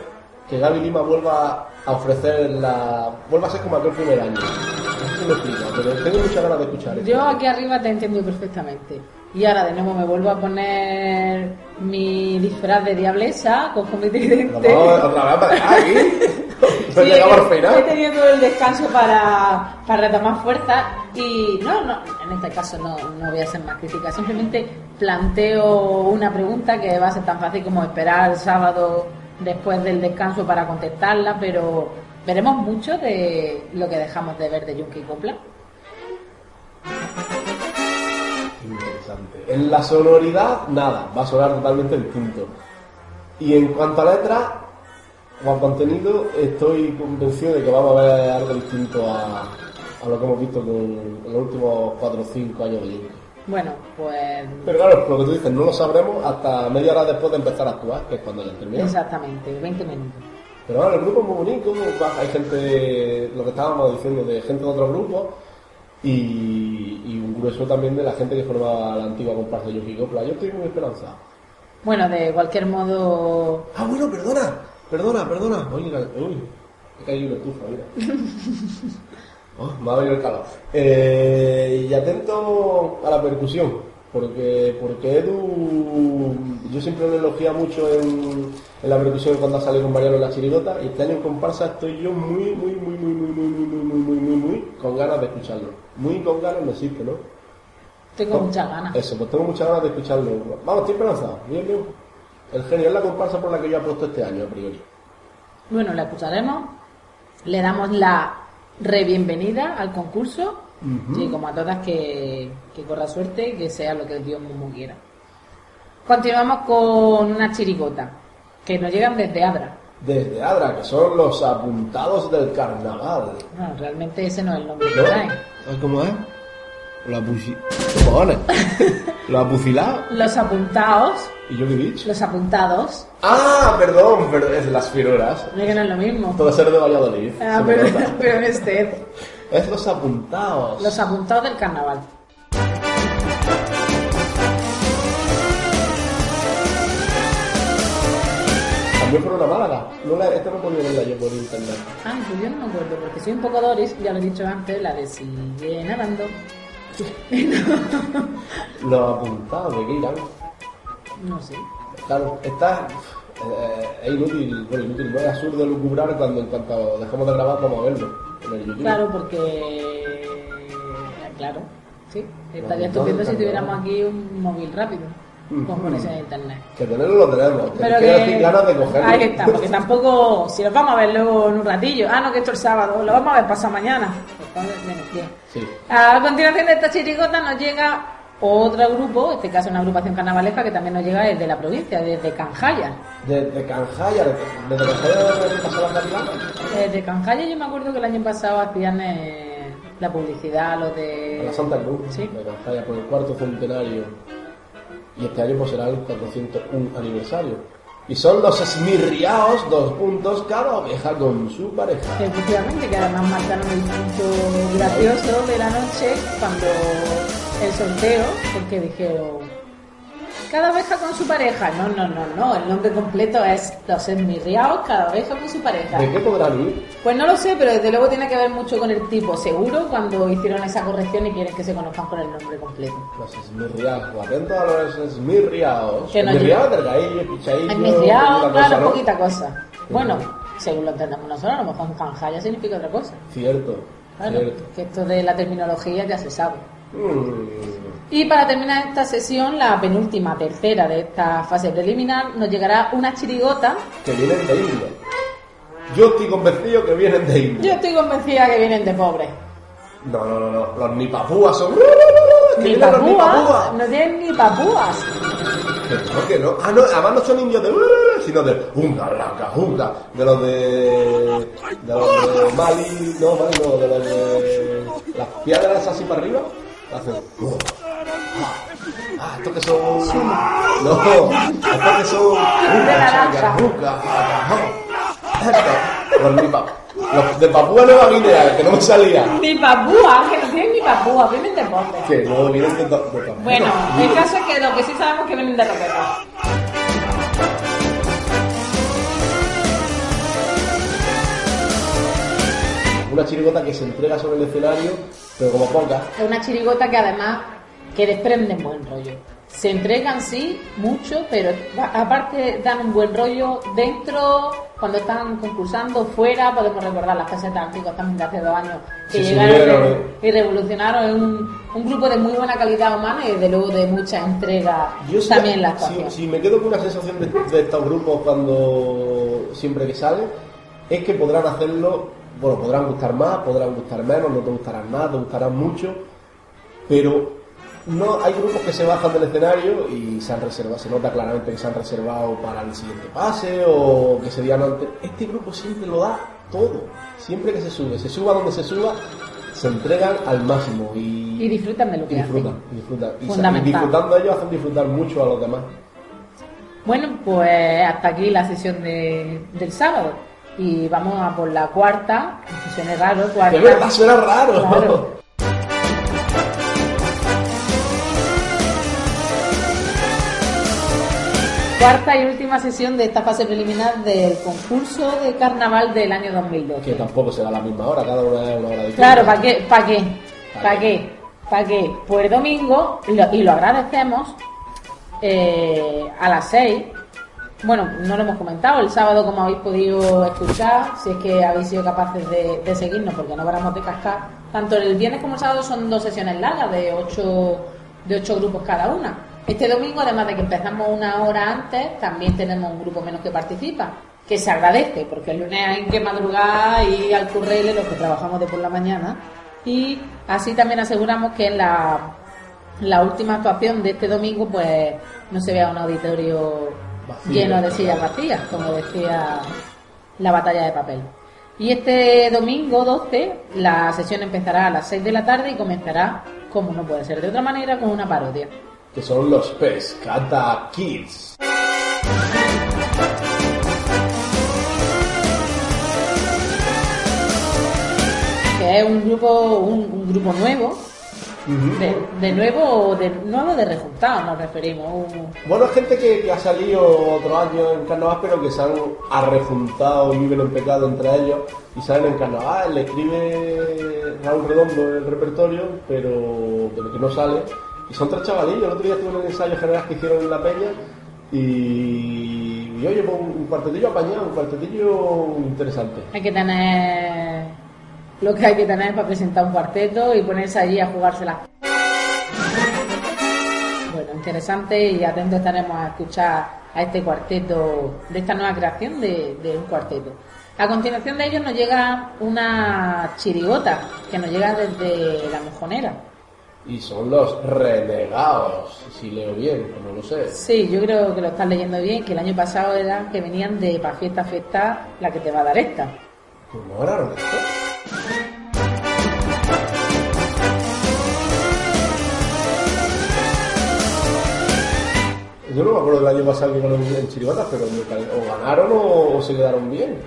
que Gaby Lima vuelva a ofrecer la. vuelva a ser como aquel primer año. No sé si me explico, pero tengo muchas ganas de escuchar esto. Yo aquí arriba te entiendo perfectamente. Y ahora de nuevo me vuelvo a poner mi disfraz de diablesa, cojo mi tridente. vamos otra vez para aquí. (laughs) No Sí, llegamos al he tenido todo el descanso para, para retomar fuerza y no, no, en este caso no, no voy a ser más crítica, simplemente planteo una pregunta que va a ser tan fácil como esperar el sábado después del descanso para contestarla, pero veremos mucho de lo que dejamos de ver de y Copla. Interesante. En la sonoridad, nada, va a sonar totalmente distinto. Y en cuanto a letra o a contenido, estoy convencido de que vamos a ver algo distinto a, a lo que hemos visto con en los últimos 4 o 5 años de Jinx. Bueno, pues Pero claro, lo que tú dices, no lo sabremos hasta media hora después de empezar a actuar, que es cuando ya termina. exactamente, 20 minutos. Pero bueno, el grupo es muy bonito, hay gente, lo que estábamos diciendo, de gente de otros grupos y, y un grueso también de la gente que formaba la antigua comparsa de Yuki Copla. Yo estoy muy esperanzado. Bueno, de cualquier modo, Ah, bueno, perdona, perdona, perdona. La- uy, he caído una estufa, mira. Oh, me ha venido el calor. Eh, y atento a la percusión, porque, porque Edu, yo siempre lo elogia mucho en, en la percusión cuando ha salido con Mariano en la chirigota, y este año en comparsa estoy yo muy, muy, muy, muy, muy, muy, muy, muy, muy, muy, muy, muy con ganas de escucharlo. Muy con ganas no existe, ¿no? tengo muchas ganas. Eso, pues tengo muchas ganas de escucharlo. Vamos, estoy esperanzado. Bien, bien. El genio es la comparsa por la que yo apuesto este año, a priori. Bueno, la escucharemos. Le damos la re-bienvenida al concurso. Y como a todas, que, que corra suerte y que sea lo que Dios mismo quiera. Continuamos con una chirigota que nos llegan desde Adra. Desde Adra, que son los apuntados del carnaval. Bueno, realmente ese no es el nombre que ¿No? traen. ¿Sabes cómo es? (laughs) Los apuci... Cojones. Los apucilados. Los apuntados, ¿Y yo qué he dicho? los apuntados, Ah, perdón, pero es las figuras. no es que no es lo mismo. Todo ser de Valladolid. Ah, pero, (laughs) pero en este, Es los apuntados. los apuntados del carnaval. También fueron a Málaga. No la, esta no podía verla yo por internet. Ah, pues yo no me acuerdo, porque soy un poco Doris, ya lo he dicho antes, la de sigue nadando. (laughs) Los apuntados, ¿de qué irán? No sé. Claro, está. eh, es inútil, bueno, inútil, no es absurdo lucubrar cuando en cuanto dejamos de grabar vamos a verlo en el YouTube. Claro, porque. Claro, sí. Estaría Los estupendo si tuviéramos aquí un móvil rápido con Ujú. conexión a internet. Que tenerlo lo tenemos, que Pero queda así ganas de cogerlo. Ahí está, porque tampoco. Si los vamos a ver luego en un ratillo. Ah, no, que esto es el sábado, lo vamos a ver pasado mañana. Sí. A continuación de esta chirigota nos llega otro grupo, en este caso una agrupación carnavalesca que también nos llega desde la provincia, desde Canjaya. Desde Canjaya, desde Canjaya la. Desde Canjaya yo me acuerdo que el año pasado hacían eh, la publicidad, lo A de... la Santa Cruz, Sí. de Canjaya, por el cuarto centenario. Y este año pues será el 401 aniversario. Y son los esmirriaos, dos puntos, cada oveja con su pareja. Efectivamente, que además marcaron el punto gracioso de la noche cuando el sorteo, porque dijeron, cada oveja con su pareja. No, no, no, no, el nombre completo es Los Esmirriaos, cada oveja con su pareja. ¿De qué podrán ir? Pues no lo sé, pero desde luego tiene que ver mucho con el tipo, seguro, cuando hicieron esa corrección y quieren que se conozcan por el nombre completo. Los esmirriaos, atentos a los esmirriaos. Que no. Esmirriaos, poquita claro, ¿no? poquita cosa. Bueno, según lo entendemos nosotros, a lo mejor canjaya significa otra cosa. Cierto, Claro, cierto. que esto de la terminología ya se sabe. Y para terminar esta sesión, la penúltima, tercera de esta fase preliminar, nos llegará una chirigota. Que vienen de India. Yo estoy convencido que vienen de Yo India. estoy convencida que vienen de pobres. No, no, no, no. Los nipapúas son. (laughs) Ni papúas, no tienen ni papúas. No, que no. Ah, no, además no son indios de. sino de. Unga, laca, unga. De los de. De los de Mali. No, Mali no, de los de. Las piedras así para arriba. Hacen. uh, ah, estos que son. No, estos que son. Laca, ah. Estos, Los de Papúa Nueva Guinea, que no me salía. Ni papúas, que no tienen ni papúas, vienen de pobres. Que no vienen de, de Papúa. Bueno, el caso es que lo que sí sabemos es que vienen de Roqueta. Una chirigota que se entrega sobre el escenario, pero como poca. Es una chirigota que además que desprenden buen rollo. Se entregan sí mucho, pero aparte dan un buen rollo dentro, cuando están concursando, fuera, podemos recordar las casetas antiguas también de hace dos años, que llegaron y- y revolucionaron. Es un, un grupo de muy buena calidad humana y desde luego de mucha entrega Yo también en la si, si me quedo con una sensación de, de estos grupos cuando siempre que salen, es que podrán hacerlo, bueno, podrán gustar más, podrán gustar menos, no te gustarán nada, te gustarán mucho, pero no hay grupos que se bajan del escenario y se han reservado, se nota claramente que se han reservado para el siguiente pase o que se digan antes. Este grupo siempre lo da todo, siempre que se sube, se suba donde se suba, se entregan al máximo y, Y disfrutan de lo que disfrutan, hacen. y disfrutan. Y, disfrutando ellos hacen disfrutar mucho a los demás. Bueno, pues hasta aquí la sesión de- del sábado. Y vamos a por la cuarta, que suene raro, cuarta. De verdad, suena raro. Claro. Cuarta y última sesión de esta fase preliminar del concurso de carnaval del año 2012. Que tampoco será la misma hora, cada una es una hora distinta. Claro, ¿para qué? ¿Para qué? ¿Pa' ¿Para qué? ¿Para qué? Pues el domingo, y lo, y lo agradecemos, eh, a las 6. Bueno, no lo hemos comentado, el sábado como habéis podido escuchar, si es que habéis sido capaces de, de seguirnos porque no paramos de cascar, tanto el viernes como el sábado son dos sesiones largas de ocho, de ocho grupos cada una. Este domingo, además de que empezamos una hora antes, también tenemos un grupo menos que participa, que se agradece, porque el lunes hay que madrugar y al currele los que trabajamos de por la mañana. Y así también aseguramos que en la, la última actuación de este domingo, pues no se vea un auditorio Vacío. lleno de sillas vacías, como decía la batalla de papel. Y este domingo 12 la sesión empezará a las 6 de la tarde y comenzará, como no puede ser de otra manera, con una parodia. Que son los Pescata Kids. Que es un grupo, un, un grupo nuevo, de, de nuevo, de nuevo de rejuntado nos referimos. Bueno, gente que, que ha salido otro año en carnaval, pero que se han arrejuntado y viven en pecado entre ellos y salen en carnaval. Le escribe Raúl Redondo el repertorio, pero, pero que no sale. Y son tres chavalillos. El otro día estuve en el ensayo general que hicieron en La Peña y, y oye, pues un cuartetillo apañado, un cuartetillo interesante. Hay que tener lo que hay que tener para presentar un cuarteto y ponerse allí a jugársela. Bueno, interesante y atentos estaremos a escuchar a este cuarteto, de esta nueva creación de, de un cuarteto. A continuación de ellos nos llega una chirigota que nos llega desde la mojonera. Y son los renegados, si leo bien, no lo sé. Sí, yo creo que lo estás leyendo bien, que el año pasado era que venían de pa' fiesta a fiesta la que te va a dar esta. Era esto. Yo no me acuerdo del año pasado que ganaron en Chiribatas, pero o ganaron o, o se quedaron bien.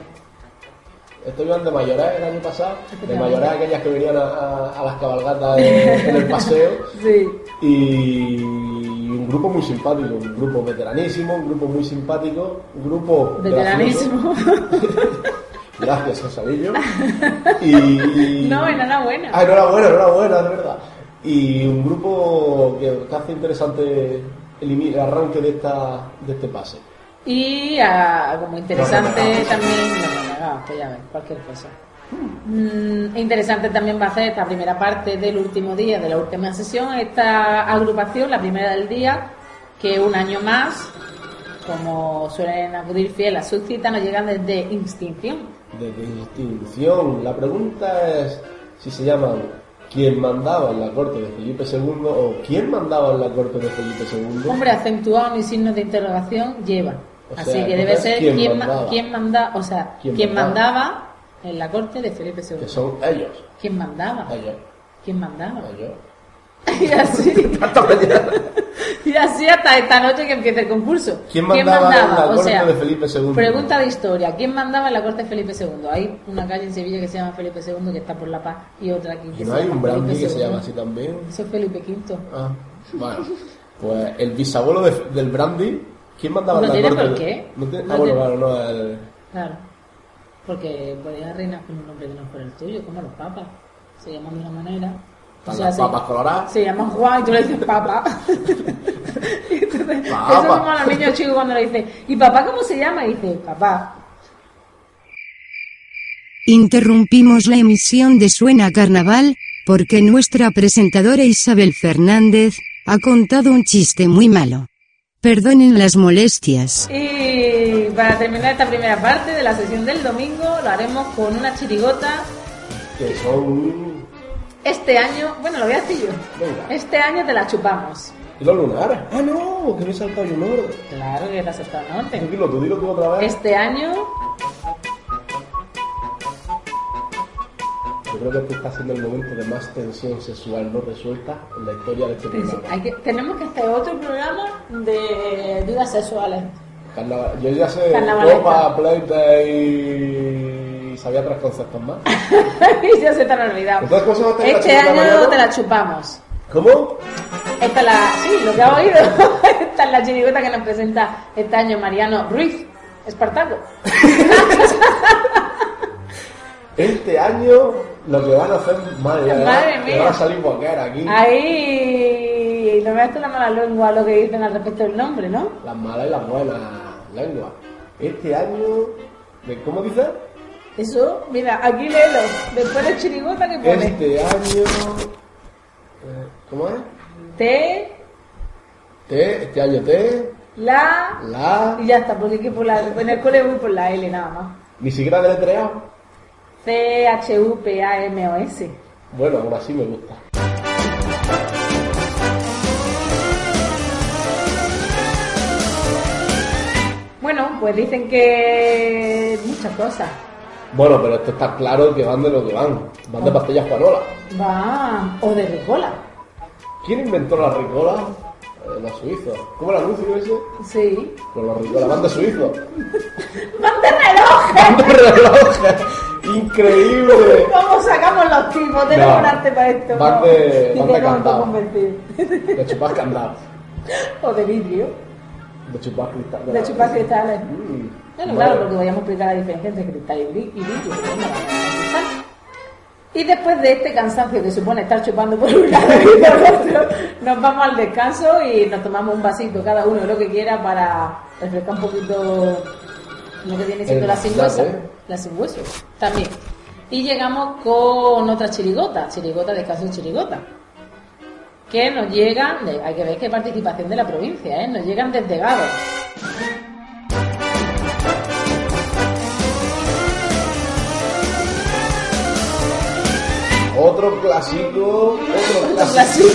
Estos iban de mayoría el año pasado, de mayoría aquellas que venían a, a- a las cabalgatas en, en el paseo. (laughs) Sí. Y un grupo muy simpático, un grupo veteranísimo, un grupo muy simpático, un grupo Veteranísimo. (laughs) Gracias, Josalillo. (laughs) Y, y- No, enhorabuena. Ah, enhorabuena, enhorabuena, de verdad. Y un grupo que, que hace interesante el, el arranque de esta de este pase. Y ah, como interesante Los renegados. también, los renegados, pues ya ves, cualquier cosa. Mm, interesante también va a ser esta primera parte del último día, de la última sesión, esta agrupación, la primera del día, que un año más, como suelen acudir fieles a sus citas, nos llegan desde Instinción. De distinción. La pregunta es si se llaman ¿Quién mandaba en la corte de Felipe II o ¿Quién mandaba en la corte de Felipe II? Hombre, acentuado ni signos de interrogación lleva. O Así sea, que debe ser ¿quién quién, ma- mandaba? quién manda, o sea, ¿Quién quién mandaba? mandaba en la corte de Felipe II. Que son ellos. ¿Quién mandaba? Ellos. ¿Quién mandaba? Ellos. (laughs) Y así, (laughs) y así hasta esta noche que empiece el concurso. ¿Quién mandaba en la O corte sea, de Felipe II? pregunta de historia. ¿Quién mandaba en la corte de Felipe II? Hay una calle en Sevilla que se llama Felipe II que está por La Paz y otra aquí que Y no se hay llama un brandy que se llama así también. Eso es Felipe V. Ah, bueno. Pues el bisabuelo de- del brandy, ¿quién mandaba en No la corte? por qué. No tiene- No ah, bueno, claro, no, el- Claro. Porque podría reinar con un nombre que no fuera el tuyo, como los papas. Se llaman de una manera. O Están sea, las se- papas coloradas. Se llaman Juan y tú le dices papá. (laughs) Y entonces, Papa. Eso es como a los niños chicos cuando le dicen, ¿y papá cómo se llama? Y dice, papá. Interrumpimos la emisión de Suena Carnaval, porque nuestra presentadora Isabel Fernández, ha contado un chiste muy malo. Perdonen las molestias. Y para terminar esta primera parte de la sesión del domingo, lo haremos con una chirigota. que son Este año, bueno, lo voy a decir yo. Venga. Este año te la chupamos. ¿Y los lunares? Ah, no, que me he saltado yo un orden. Claro que te has estado norte. Dilo tú, dilo tú otra vez. Este año Yo creo creo que este está siendo el momento de más tensión sexual no resuelta en la historia de este programa. Hay que, tenemos que hacer otro programa de dudas sexuales. Carnaval- Yo ya sé Carnavalesca. Copa, Playtime y sabía tres conceptos más. (laughs) y ya se te han olvidado. Entonces, ¿cómo se llama esta Este año te la chupamos. ¿Cómo? Esta es la. Sí, lo que ha oído. (laughs) Esta es la chirigota que nos presenta este año Mariano Ruiz, Espartaco. (laughs) Este año lo que van a hacer, madre mía, Madre mía. van a salir boquera aquí. Ahí. No me hace la mala lengua lo que dicen al respecto del nombre, ¿no? Las malas y las buenas lenguas. Este año, ¿de- ¿cómo dices? Eso, mira, aquí léelo. Después de chirigota que pone. Este año, eh, ¿cómo es? T, T, este año T, la. la, Y ya está, porque aquí por la, en el cole voy por la L nada más. ni siquiera deletreado. C, H, U, P, A, M, O, S. Bueno, aún así me gusta. Bueno, pues dicen que muchas cosas. Bueno, pero esto está claro que van de lo que van. Van de pastillas panolas. Va, o de ricola. ¿Quién inventó la ricola? Eh, los suizos. ¿Cómo el anuncio ese? Sí. Con los ricola, van de suizos. (laughs) ¡Van de relojes! ¡Van de relojes! ¡Increíble! ¿Cómo sacamos los tipos? Tenemos No, un arte para esto. van ¿no? de- Y van de candado. De chupar candados. (laughs) O de vidrio. De chupar cristal. De chupar cristales. Mm. Bueno, claro, porque vayamos a explicar la diferencia entre cristal y vi- y vidrio. Y después de este cansancio que supone estar chupando por un (laughs) lado y por otro, nos vamos al descanso y nos tomamos un vasito cada uno de lo que quiera para refrescar un poquito lo que viene siendo El la sin latte. hueso. La sin hueso, también. Y llegamos con otra chirigota, chirigota de caso chirigota. Que nos llegan, hay que ver qué participación de la provincia, ¿eh? nos llegan desde Gado. Otro clásico, otro clásico,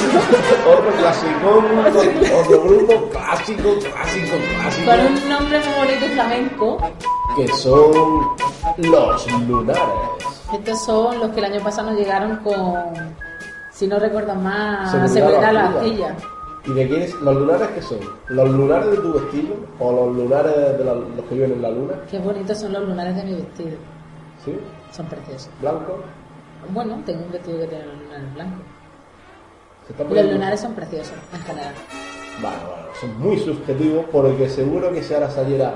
otro clásico, otro grupo clásico, clásico, clásico, Con un nombre muy bonito flamenco. que son los lunares. Estos son los que el año pasado nos llegaron con, si no recuerdo más, Seguridad la. Bastilla. ¿Y de quién es? ¿Los lunares qué son? ¿Los lunares de tu vestido? ¿O los lunares de la- los que viven en la luna? Qué bonitos son los lunares de mi vestido. ¿Sí? Son preciosos. ¿Blanco? Bueno, tengo un vestido que tiene los lunares blancos. ¿Se está Los lunares son preciosos, en general. Bueno, bueno, son muy subjetivos porque seguro que si ahora saliera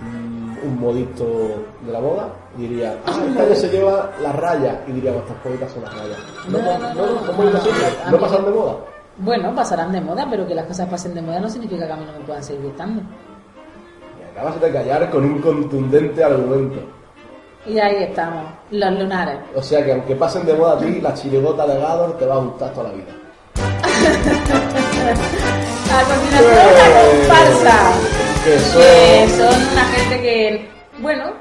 mm, un modito de la moda, diría, ah, este año se lleva las rayas y diríamos, estas bonitas son las rayas. No, No, no, no, no, no, son bonitas no, siempre, a no mí- pasan de moda. Bueno, pasarán de moda, pero que las cosas pasen de moda no significa que a mí no me puedan seguir gustando. Y acabas de callar con un contundente argumento. Y ahí estamos, los lunares. O sea que aunque pasen de moda a ti, la chirigota de Gador te va a gustar toda la vida. (laughs) A continuación, la comparsa. Que son... que son una gente que, bueno,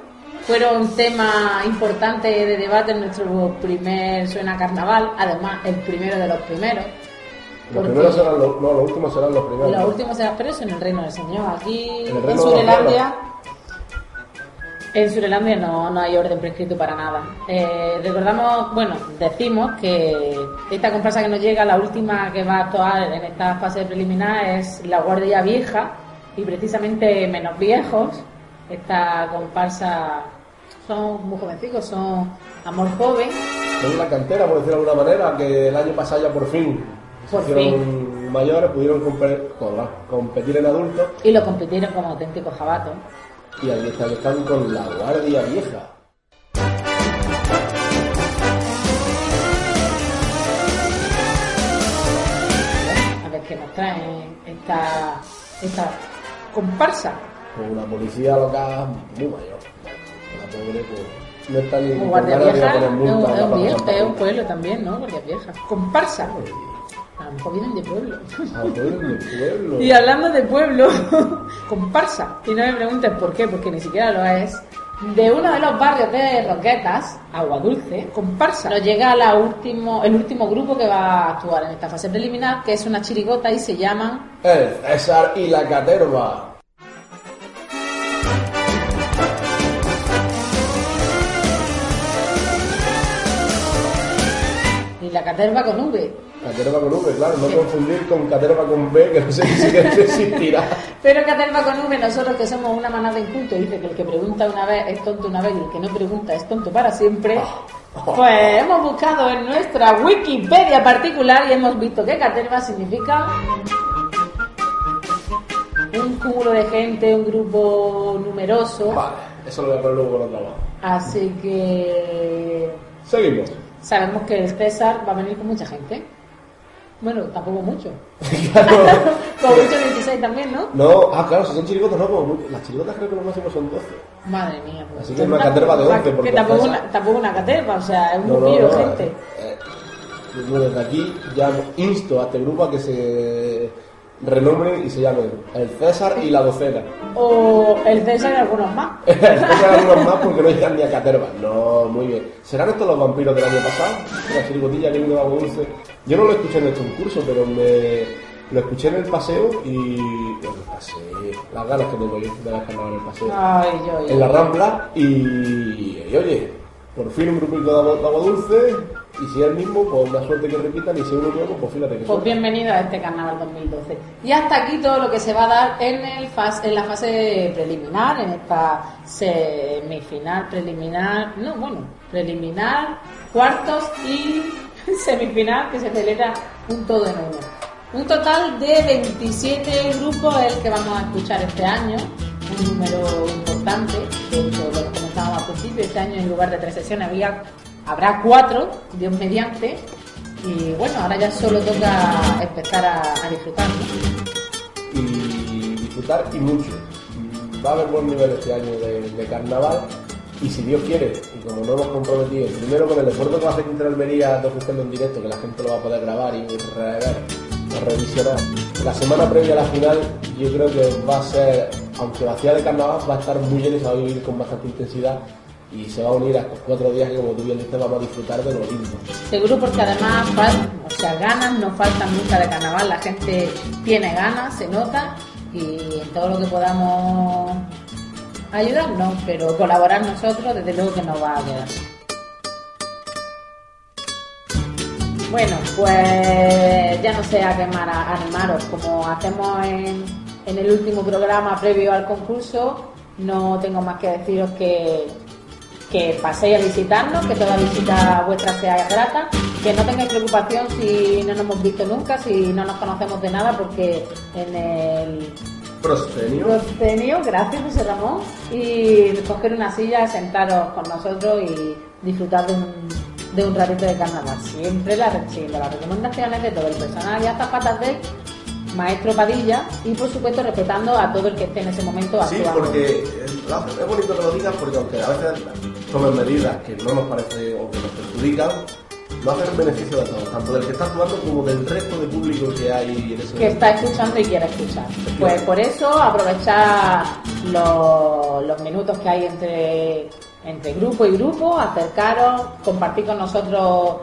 fueron tema importante de debate en nuestro primer Suena Carnaval, además el primero de los primeros. Los primeros serán los... No, los últimos serán los primeros. Los últimos eran pero eso en el Reino del Señor. Aquí En en, Surelandia, en Surelandia no, no hay orden prescrito para nada. Eh, recordamos, bueno, decimos que esta comparsa que nos llega, la última que va a actuar en esta fase preliminar es la Guardia Vieja y precisamente menos viejos. Esta comparsa son muy jovencicos, son amor joven. Son una cantera, por decirlo de alguna manera, que el año pasado ya por fin se Por hicieron mayores, pudieron compe- co- competir en adultos Y lo compitieron como auténticos jabatos. Y ahí están, están con la guardia vieja. A ver qué nos traen esta, esta comparsa. Con una policía local muy mayor. La pobre, pues, no está ni guardia vieja, es un, es un es un pueblo también, ¿no? Guardia vieja. Comparsa. A lo mejor vienen de pueblo. Pueblo, pueblo. Y hablando de pueblo, (laughs) comparsa. Y no me preguntes por qué, porque ni siquiera lo es. De uno de los barrios de Roquetas, Agua Dulce, comparsa. Nos llega la último, el último grupo que va a actuar en esta fase preliminar, que es una chirigota y se llaman El César y la Caterva. la caterva con V. Caterva con V, claro, no confundir con caterva con B, que no sé si (laughs) existirá. Pero caterva con V, nosotros que somos una manada inculto, dice que el que pregunta una vez es tonto una vez y el que no pregunta es tonto para siempre. Pues hemos buscado en nuestra Wikipedia particular y hemos visto que caterva significa un cúmulo de gente, un grupo numeroso. Vale, eso lo voy a poner luego con los trabajos. Así que Seguimos. sabemos que el César va a venir con mucha gente. Bueno, tampoco mucho. (laughs) Claro. Con mucho 16 también, ¿no? No, ah, claro, si son chirigotas, no, como mu- las chirigotas creo que lo máximo son 12. Madre mía. Pues Así que es una caterva de 11, Que porque tampoco una, tampoco una caterva, o sea, es un No, no, grupillo no, de gente. eh, yo desde aquí ya insto a este grupo a que se renombren y se llamen el César y la docena. O el César y algunos más. (laughs) el César y algunos más porque no llegan ni a caterva. No, muy bien. ¿Serán estos los vampiros del año pasado? La chirigotilla que vino Agua Dulce. Yo no lo escuché en el concurso, pero me lo escuché en el paseo y... Bueno, el paseo, las ganas que tengo yo de haber en el paseo. Ay, yo, yo. en la Rambla y, y, oye, por fin un grupito de agua, de agua dulce y si es el mismo, pues una suerte que repitan y si uno nuevo, pues fíjate que Pues suerte. bienvenido a este carnaval 2012. Y hasta aquí todo lo que se va a dar en, el fas- en la fase preliminar, en esta semifinal preliminar, no, bueno, preliminar, cuartos y (laughs) semifinal que se celebra un todo en uno. Un total de 27 grupos es el que vamos a escuchar este año, un número importante, de hecho lo que comentábamos al principio, este año en lugar de tres sesiones había, habrá cuatro, Dios mediante, y bueno, ahora ya solo toca empezar a, disfrutar. Y disfrutar y mucho. Va a haber buen nivel este año de carnaval y si Dios quiere, y como no hemos comprometido, primero con el esfuerzo que va a hacer Quinta Almería documentando en directo, que la gente lo va a poder grabar y revisionar. La semana previa a la final, yo creo que va a ser, aunque vacía de carnaval, va a estar muy bien y se va a vivir con bastante intensidad y se va a unir a estos cuatro días que, como tú bien dices, vamos a disfrutar de lo lindo. Seguro porque además, o sea, ganas no faltan nunca de carnaval, la gente tiene ganas, se nota, y todo lo que podamos ayudarnos, pero colaborar nosotros, desde luego que nos va a quedar. Bueno, pues ya no sé a qué animaros, como hacemos en, en el último programa previo al concurso, no tengo más que deciros que, que paséis a visitarnos, que toda visita vuestra sea grata, que no tengáis preocupación si no nos hemos visto nunca, si no nos conocemos de nada, porque en el Proscenio. proscenio, gracias José Ramón, y coger una silla, sentaros con nosotros y disfrutar de un, de un ratito de carnaval. Siempre la, siguiendo las recomendaciones de todo el personal y hasta patas de Maestro Padilla y por supuesto respetando a todo el que esté en ese momento Sí, actuando. porque eh, es bonito que lo digas porque aunque a veces tomen medidas que no nos parece o que nos perjudican, no hacen en beneficio de todos, tanto del que está actuando como del resto de público que hay en ese que está escuchando y quiere escuchar. Pues por eso aprovechar los, los minutos que hay entre, entre grupo y grupo, acercaros, compartir con nosotros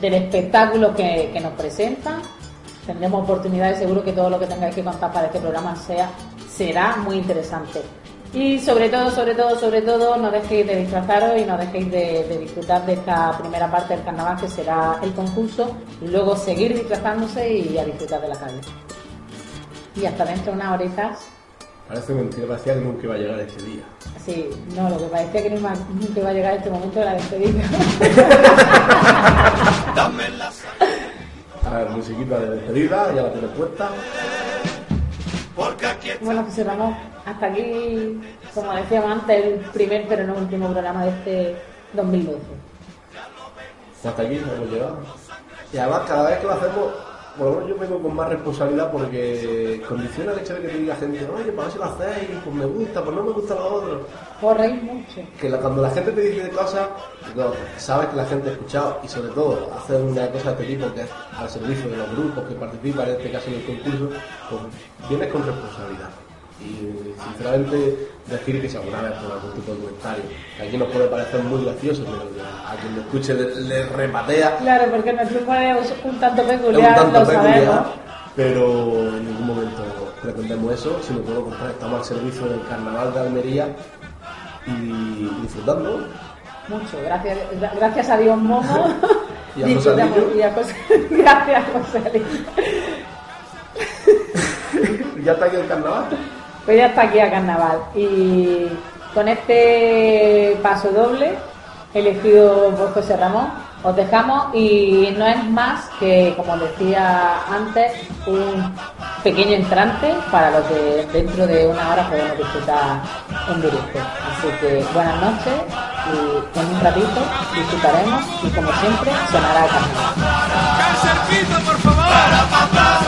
del espectáculo que, que nos presentan. Tendremos oportunidades, seguro que todo lo que tengáis que contar para este programa sea, será muy interesante. Y sobre todo, sobre todo, sobre todo, no dejéis de disfrazaros y no dejéis de, de disfrutar de esta primera parte del carnaval que será el concurso y luego seguir disfrazándose y a disfrutar de la calle. Y hasta dentro de unas horitas, Parece mentira, parecía que nunca iba a llegar este día. sí, no, lo que parecía que nunca, iba a llegar este momento de la despedida. (laughs) A ver, musiquita de despedida, ya la tienes puesta. Bueno, José Ramón, hasta aquí, como decíamos antes, el primer pero no último programa de este 2012. Hasta aquí hemos llegado. Y además, cada vez que lo hacemos, por lo menos yo vengo con más responsabilidad porque condiciona el hecho de que te diga gente, oye, para ver si lo hacéis, pues me gusta, pues no me gusta lo otro. Corréis mucho. que la- cuando la gente te dice cosas, no, sabes que la gente ha escuchado y sobre todo hacer una cosa de este tipo que es al servicio de los grupos que participan, en este caso en el concurso, pues vienes con responsabilidad. Y sinceramente decir que si alguna vez por algún tipo de comentario, que aquí nos puede parecer muy gracioso, pero que a quien lo escuche le, le repatea, Claro, porque nuestro es un tanto es un peculiar, tanto lo sabemos. peculiar, pero en ningún momento pretendemos eso, sino todo lo contrario, estamos al servicio del carnaval de Almería y disfrutando. Mucho, gracias, gra- gracias a Dios Momo. (laughs) Y a José- (laughs) Gracias, José (laughs) ¿Ya está aquí el carnaval? Pues ya está aquí a carnaval. Y con este paso doble, elegido por José Ramón, os dejamos y no es más que, como decía antes, un pequeño entrante para lo que dentro de una hora podemos disfrutar en directo. Así que buenas noches y en un ratito disfrutaremos y como siempre sonará el carnaval. ¡Cancerquito, por favor!